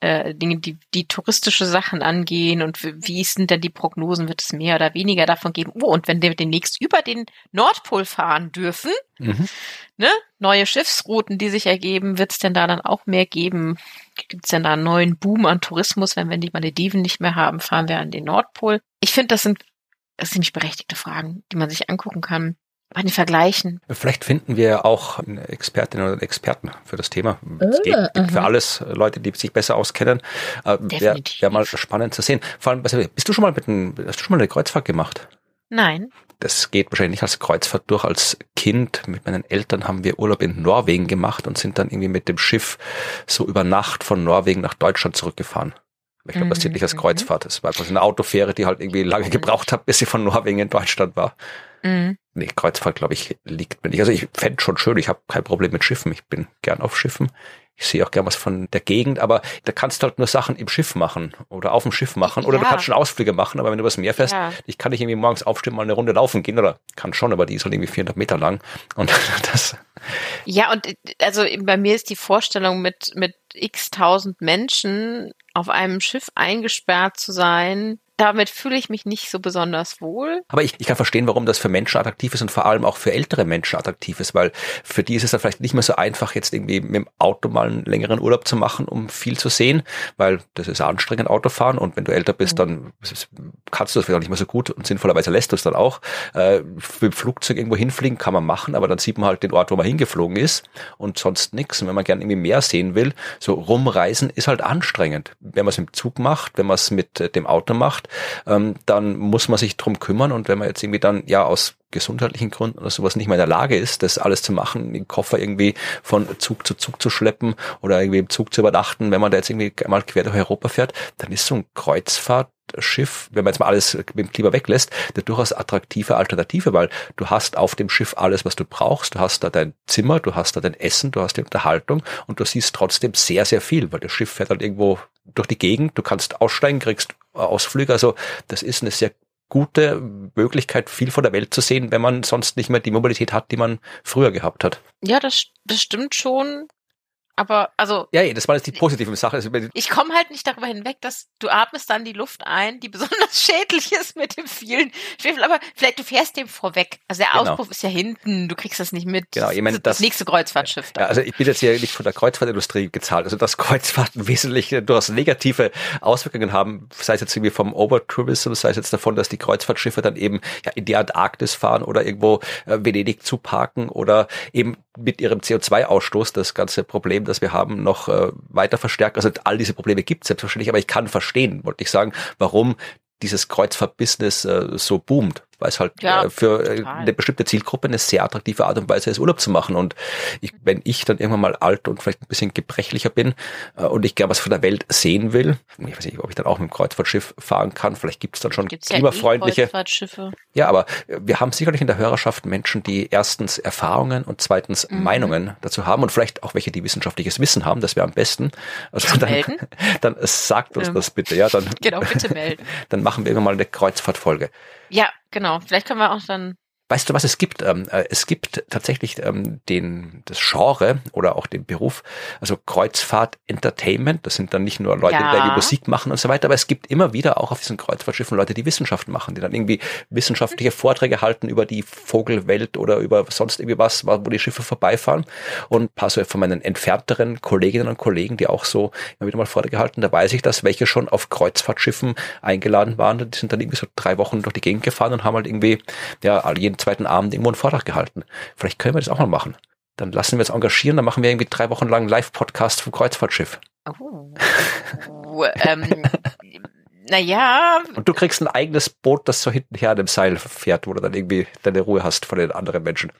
äh, Dinge, die die touristische Sachen angehen und wie, sind denn die Prognosen, wird es mehr oder weniger davon geben? Oh, und wenn wir demnächst über den Nordpol fahren dürfen, Mhm. ne, neue Schiffsrouten, die sich ergeben, wird es denn da dann auch mehr geben? Gibt es denn da einen neuen Boom an Tourismus, wenn wir die Malediven nicht mehr haben, fahren wir an den Nordpol? Ich finde, das sind das sind ziemlich berechtigte Fragen, die man sich angucken kann. Bei den Vergleichen. Vielleicht finden wir auch eine Expertin oder einen Experten für das Thema. Es geht, gibt für alles äh, Leute, die sich besser auskennen. Äh, Wäre Definitiv. wär mal spannend zu sehen. Vor allem, bist du schon mal mit einem, hast du schon mal eine Kreuzfahrt gemacht? Nein. Das geht wahrscheinlich nicht als Kreuzfahrt durch. Als Kind mit meinen Eltern haben wir Urlaub in Norwegen gemacht und sind dann irgendwie mit dem Schiff so über Nacht von Norwegen nach Deutschland zurückgefahren. Ich glaube, das zählt nicht als Mhm. Kreuzfahrt. Das war einfach so eine Autofähre, die halt irgendwie lange gebraucht hat, bis sie von Norwegen in Deutschland war. Mhm. Nee, Kreuzfahrt, glaube ich, liegt mir nicht. Also ich fände schon schön, ich habe kein Problem mit Schiffen. Ich bin gern auf Schiffen. Ich sehe auch gern was von der Gegend, aber da kannst du halt nur Sachen im Schiff machen oder auf dem Schiff machen oder ja. du kannst schon Ausflüge machen, aber wenn du übers Meer fährst, ja. ich kann nicht irgendwie morgens aufstehen, mal eine Runde laufen gehen oder kann schon, aber die ist halt irgendwie 400 Meter lang und das. Ja, und also bei mir ist die Vorstellung mit, mit x tausend Menschen auf einem Schiff eingesperrt zu sein, damit fühle ich mich nicht so besonders wohl. Aber ich, ich kann verstehen, warum das für Menschen attraktiv ist und vor allem auch für ältere Menschen attraktiv ist, weil für die ist es dann vielleicht nicht mehr so einfach, jetzt irgendwie mit dem Auto mal einen längeren Urlaub zu machen, um viel zu sehen, weil das ist anstrengend, Autofahren und wenn du älter bist, mhm. dann kannst du das vielleicht auch nicht mehr so gut und sinnvollerweise lässt du es dann auch. Äh, mit dem Flugzeug irgendwo hinfliegen kann man machen, aber dann sieht man halt den Ort, wo man hingeflogen ist und sonst nichts. Und wenn man gerne irgendwie mehr sehen will, so rumreisen ist halt anstrengend. Wenn man es im Zug macht, wenn man es mit äh, dem Auto macht, ähm, dann muss man sich drum kümmern und wenn man jetzt irgendwie dann ja aus gesundheitlichen Gründen oder sowas nicht mehr in der Lage ist, das alles zu machen, den Koffer irgendwie von Zug zu Zug zu schleppen oder irgendwie im Zug zu übernachten, wenn man da jetzt irgendwie mal quer durch Europa fährt, dann ist so ein Kreuzfahrtschiff, wenn man jetzt mal alles mit dem Klima weglässt, eine durchaus attraktive Alternative, weil du hast auf dem Schiff alles, was du brauchst. Du hast da dein Zimmer, du hast da dein Essen, du hast die Unterhaltung und du siehst trotzdem sehr, sehr viel, weil das Schiff fährt halt irgendwo durch die Gegend. Du kannst aussteigen, kriegst Ausflüge. Also das ist eine sehr gute Möglichkeit, viel von der Welt zu sehen, wenn man sonst nicht mehr die Mobilität hat, die man früher gehabt hat. Ja, das, das stimmt schon. Aber also. Ja, ja, das war jetzt die positive Sache. Also, ich komme halt nicht darüber hinweg, dass du atmest dann die Luft ein, die besonders schädlich ist mit dem vielen Schwefel. Aber vielleicht du fährst dem vorweg. Also der genau. Auspuff ist ja hinten, du kriegst das nicht mit. Genau, ich meine, das, das nächste Kreuzfahrtschiff. Ja, also ich bin jetzt hier nicht von der Kreuzfahrtindustrie gezahlt. Also dass Kreuzfahrten wesentlich durchaus negative Auswirkungen haben, sei es jetzt irgendwie vom Overtourism, sei es jetzt davon, dass die Kreuzfahrtschiffe dann eben ja, in die Antarktis fahren oder irgendwo äh, Venedig zuparken oder eben mit ihrem CO2-Ausstoß das ganze Problem das wir haben, noch äh, weiter verstärkt. Also all diese Probleme gibt es selbstverständlich, aber ich kann verstehen, wollte ich sagen, warum dieses Kreuzfahrt-Business äh, so boomt weil es halt ja, äh, für äh, total. eine bestimmte Zielgruppe eine sehr attraktive Art und Weise ist, Urlaub zu machen. Und ich, wenn ich dann irgendwann mal alt und vielleicht ein bisschen gebrechlicher bin äh, und ich gerne was von der Welt sehen will, ich weiß nicht, ob ich dann auch mit dem Kreuzfahrtschiff fahren kann, vielleicht gibt es dann schon Gibt's klimafreundliche. Ja, eh Kreuzfahrtschiffe. ja, aber wir haben sicherlich in der Hörerschaft Menschen, die erstens Erfahrungen und zweitens mhm. Meinungen dazu haben und vielleicht auch welche, die wissenschaftliches Wissen haben, das wäre am besten. Also dann, melden? dann sagt uns ähm, das bitte, ja, dann, genau, bitte melden. dann machen wir irgendwann mal eine Kreuzfahrtfolge. Ja, genau. Vielleicht können wir auch dann Weißt du, was es gibt? Ähm, äh, es gibt tatsächlich ähm, den, das Genre oder auch den Beruf, also Kreuzfahrt Entertainment. Das sind dann nicht nur Leute, ja. die Musik machen und so weiter, aber es gibt immer wieder auch auf diesen Kreuzfahrtschiffen Leute, die Wissenschaft machen, die dann irgendwie wissenschaftliche Vorträge halten über die Vogelwelt oder über sonst irgendwie was, wo die Schiffe vorbeifahren. Und ein paar so von meinen entfernteren Kolleginnen und Kollegen, die auch so immer wieder mal Vorträge halten, da weiß ich das, welche schon auf Kreuzfahrtschiffen eingeladen waren. Die sind dann irgendwie so drei Wochen durch die Gegend gefahren und haben halt irgendwie, ja, jeden zweiten Abend irgendwo einen Vortrag gehalten. Vielleicht können wir das auch mal machen. Dann lassen wir uns engagieren, dann machen wir irgendwie drei Wochen lang Live-Podcast vom Kreuzfahrtschiff. Oh. ähm, naja. Und du kriegst ein eigenes Boot, das so hintenher an dem Seil fährt, wo du dann irgendwie deine Ruhe hast von den anderen Menschen.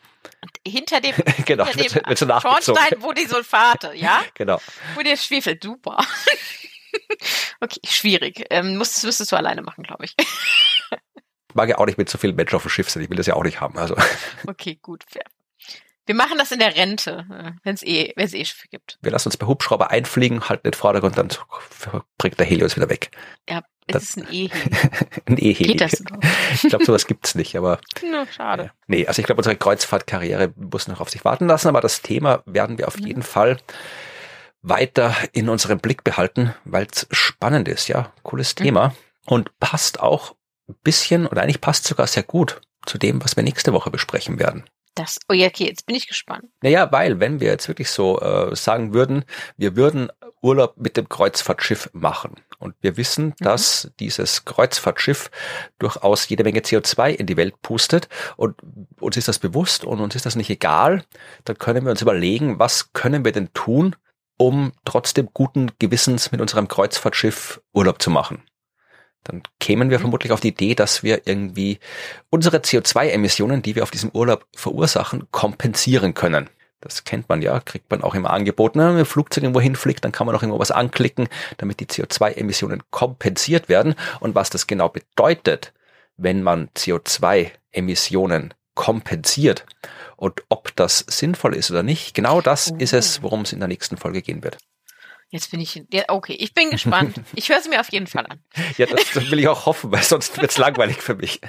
Und hinter dem, genau, hinter dem so Schornstein, wo die Sulfate, ja? Genau. Wo der Schwefel, super. okay, schwierig. Ähm, musstest, müsstest du alleine machen, glaube ich mag ja auch nicht mit so vielen Menschen auf dem Schiff sein. Ich will das ja auch nicht haben. Also. Okay, gut, fair. Wir machen das in der Rente, äh, wenn es eh, wenn es eh Schiffe gibt. Wir lassen uns bei Hubschrauber einfliegen, halten den Vordergrund, dann bringt der Helios wieder weg. Ja, es das, ist ein E-Heli. ein E-Heli. Geht das überhaupt? Ich glaube, sowas gibt's nicht, aber. No, schade. Ja. Nee, also ich glaube, unsere Kreuzfahrtkarriere muss noch auf sich warten lassen, aber das Thema werden wir auf mhm. jeden Fall weiter in unserem Blick behalten, weil es spannend ist, ja. Cooles mhm. Thema. Und passt auch bisschen oder eigentlich passt sogar sehr gut zu dem, was wir nächste Woche besprechen werden. Das, oh ja, okay, jetzt bin ich gespannt. Naja, weil wenn wir jetzt wirklich so äh, sagen würden, wir würden Urlaub mit dem Kreuzfahrtschiff machen und wir wissen, mhm. dass dieses Kreuzfahrtschiff durchaus jede Menge CO2 in die Welt pustet und uns ist das bewusst und uns ist das nicht egal, dann können wir uns überlegen, was können wir denn tun, um trotzdem guten Gewissens mit unserem Kreuzfahrtschiff Urlaub zu machen dann kämen wir mhm. vermutlich auf die Idee, dass wir irgendwie unsere CO2-Emissionen, die wir auf diesem Urlaub verursachen, kompensieren können. Das kennt man ja, kriegt man auch immer angeboten. Wenn ein Flugzeug irgendwo hinfliegt, dann kann man auch irgendwo was anklicken, damit die CO2-Emissionen kompensiert werden. Und was das genau bedeutet, wenn man CO2-Emissionen kompensiert. Und ob das sinnvoll ist oder nicht, genau das oh. ist es, worum es in der nächsten Folge gehen wird. Jetzt bin ich, ja, okay, ich bin gespannt. Ich höre es mir auf jeden Fall an. ja, das, das will ich auch hoffen, weil sonst wird es langweilig für mich.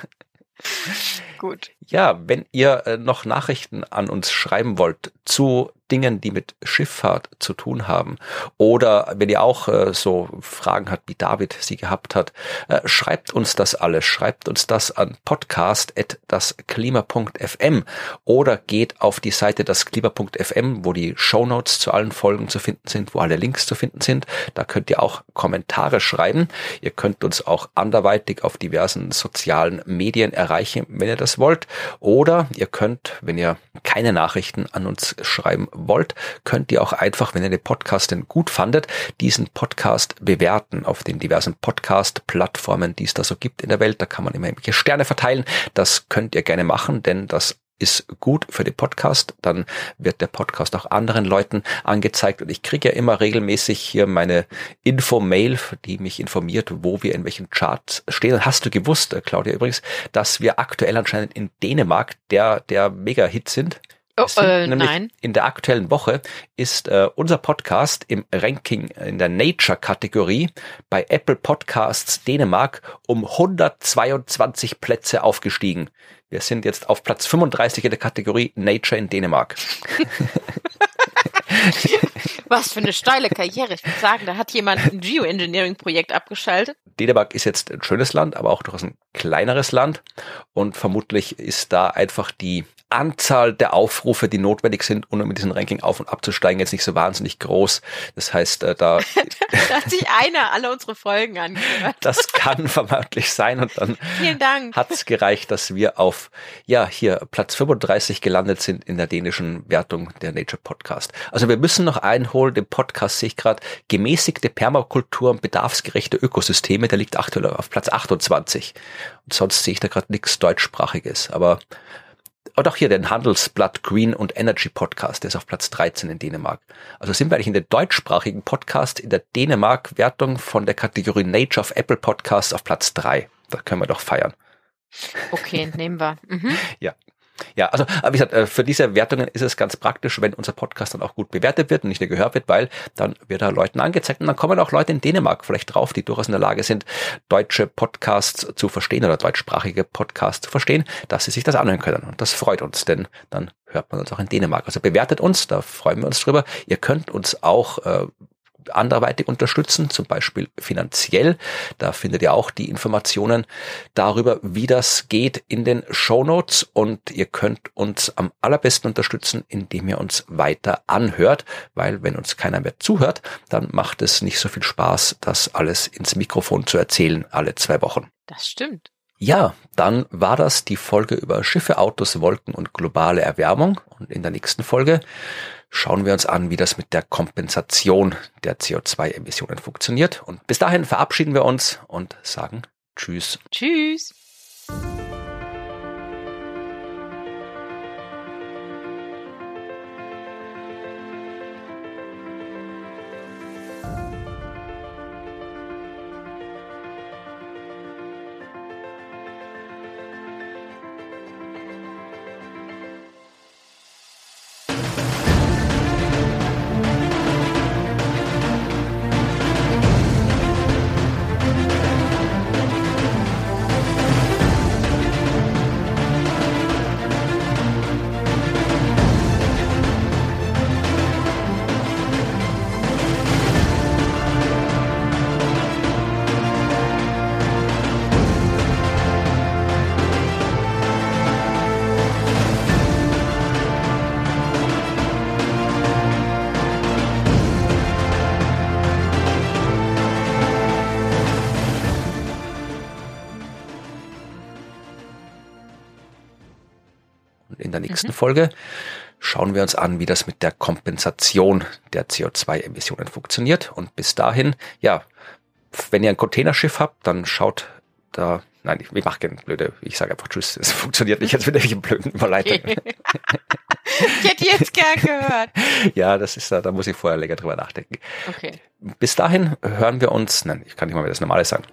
Gut. Ja, wenn ihr äh, noch Nachrichten an uns schreiben wollt zu Dingen, die mit Schifffahrt zu tun haben. Oder wenn ihr auch äh, so Fragen habt, wie David sie gehabt hat, äh, schreibt uns das alles. Schreibt uns das an podcast.dasklima.fm oder geht auf die Seite dasklima.fm, wo die Shownotes zu allen Folgen zu finden sind, wo alle Links zu finden sind. Da könnt ihr auch Kommentare schreiben. Ihr könnt uns auch anderweitig auf diversen sozialen Medien erreichen, wenn ihr das wollt. Oder ihr könnt, wenn ihr keine Nachrichten an uns schreiben wollt, könnt ihr auch einfach, wenn ihr den Podcast denn gut fandet, diesen Podcast bewerten auf den diversen Podcast-Plattformen, die es da so gibt in der Welt. Da kann man immer irgendwelche Sterne verteilen. Das könnt ihr gerne machen, denn das ist gut für den Podcast, dann wird der Podcast auch anderen Leuten angezeigt und ich kriege ja immer regelmäßig hier meine Info-Mail, die mich informiert, wo wir in welchen Charts stehen. Hast du gewusst, äh, Claudia übrigens, dass wir aktuell anscheinend in Dänemark der, der Mega-Hit sind? Oh, äh, nein. In der aktuellen Woche ist äh, unser Podcast im Ranking in der Nature-Kategorie bei Apple Podcasts Dänemark um 122 Plätze aufgestiegen. Wir sind jetzt auf Platz 35 in der Kategorie Nature in Dänemark. Was für eine steile Karriere. Ich würde sagen, da hat jemand ein Geoengineering-Projekt abgeschaltet. Dänemark ist jetzt ein schönes Land, aber auch durchaus ein kleineres Land. Und vermutlich ist da einfach die Anzahl der Aufrufe, die notwendig sind, um mit diesem Ranking auf und abzusteigen, jetzt nicht so wahnsinnig groß. Das heißt, äh, da, da hat sich einer alle unsere Folgen angehört. Das kann vermutlich sein und dann hat es gereicht, dass wir auf ja hier Platz 35 gelandet sind in der dänischen Wertung der Nature Podcast. Also wir müssen noch einholen, den Podcast sehe ich gerade, gemäßigte Permakultur und bedarfsgerechte Ökosysteme, der liegt aktuell auf Platz 28. Und sonst sehe ich da gerade nichts deutschsprachiges. Aber und auch hier den Handelsblatt Green und Energy Podcast, der ist auf Platz 13 in Dänemark. Also sind wir eigentlich in der deutschsprachigen Podcast in der Dänemark-Wertung von der Kategorie Nature of Apple Podcasts auf Platz 3. Da können wir doch feiern. Okay, nehmen wir. Mhm. Ja, ja, also wie gesagt, äh, für diese Wertungen ist es ganz praktisch, wenn unser Podcast dann auch gut bewertet wird und nicht nur gehört wird, weil dann wird er Leuten angezeigt und dann kommen auch Leute in Dänemark vielleicht drauf, die durchaus in der Lage sind, deutsche Podcasts zu verstehen oder deutschsprachige Podcasts zu verstehen, dass sie sich das anhören können. Und das freut uns, denn dann hört man uns auch in Dänemark. Also bewertet uns, da freuen wir uns drüber. Ihr könnt uns auch äh, anderweitig unterstützen, zum Beispiel finanziell. Da findet ihr auch die Informationen darüber, wie das geht in den Show Notes und ihr könnt uns am allerbesten unterstützen, indem ihr uns weiter anhört, weil wenn uns keiner mehr zuhört, dann macht es nicht so viel Spaß, das alles ins Mikrofon zu erzählen alle zwei Wochen. Das stimmt. Ja, dann war das die Folge über Schiffe, Autos, Wolken und globale Erwärmung. Und in der nächsten Folge schauen wir uns an, wie das mit der Kompensation der CO2-Emissionen funktioniert. Und bis dahin verabschieden wir uns und sagen Tschüss. Tschüss. Nächsten. Folge schauen wir uns an, wie das mit der Kompensation der CO2-Emissionen funktioniert. Und bis dahin, ja, wenn ihr ein Containerschiff habt, dann schaut da, nein, ich, ich mache gerne blöde, ich sage einfach Tschüss, es funktioniert nicht jetzt mit welchen blöden Überleitungen. ich hätte jetzt gern gehört. Ja, das ist da, da muss ich vorher länger drüber nachdenken. Okay. Bis dahin hören wir uns, nein, ich kann nicht mal mehr das Normale sagen.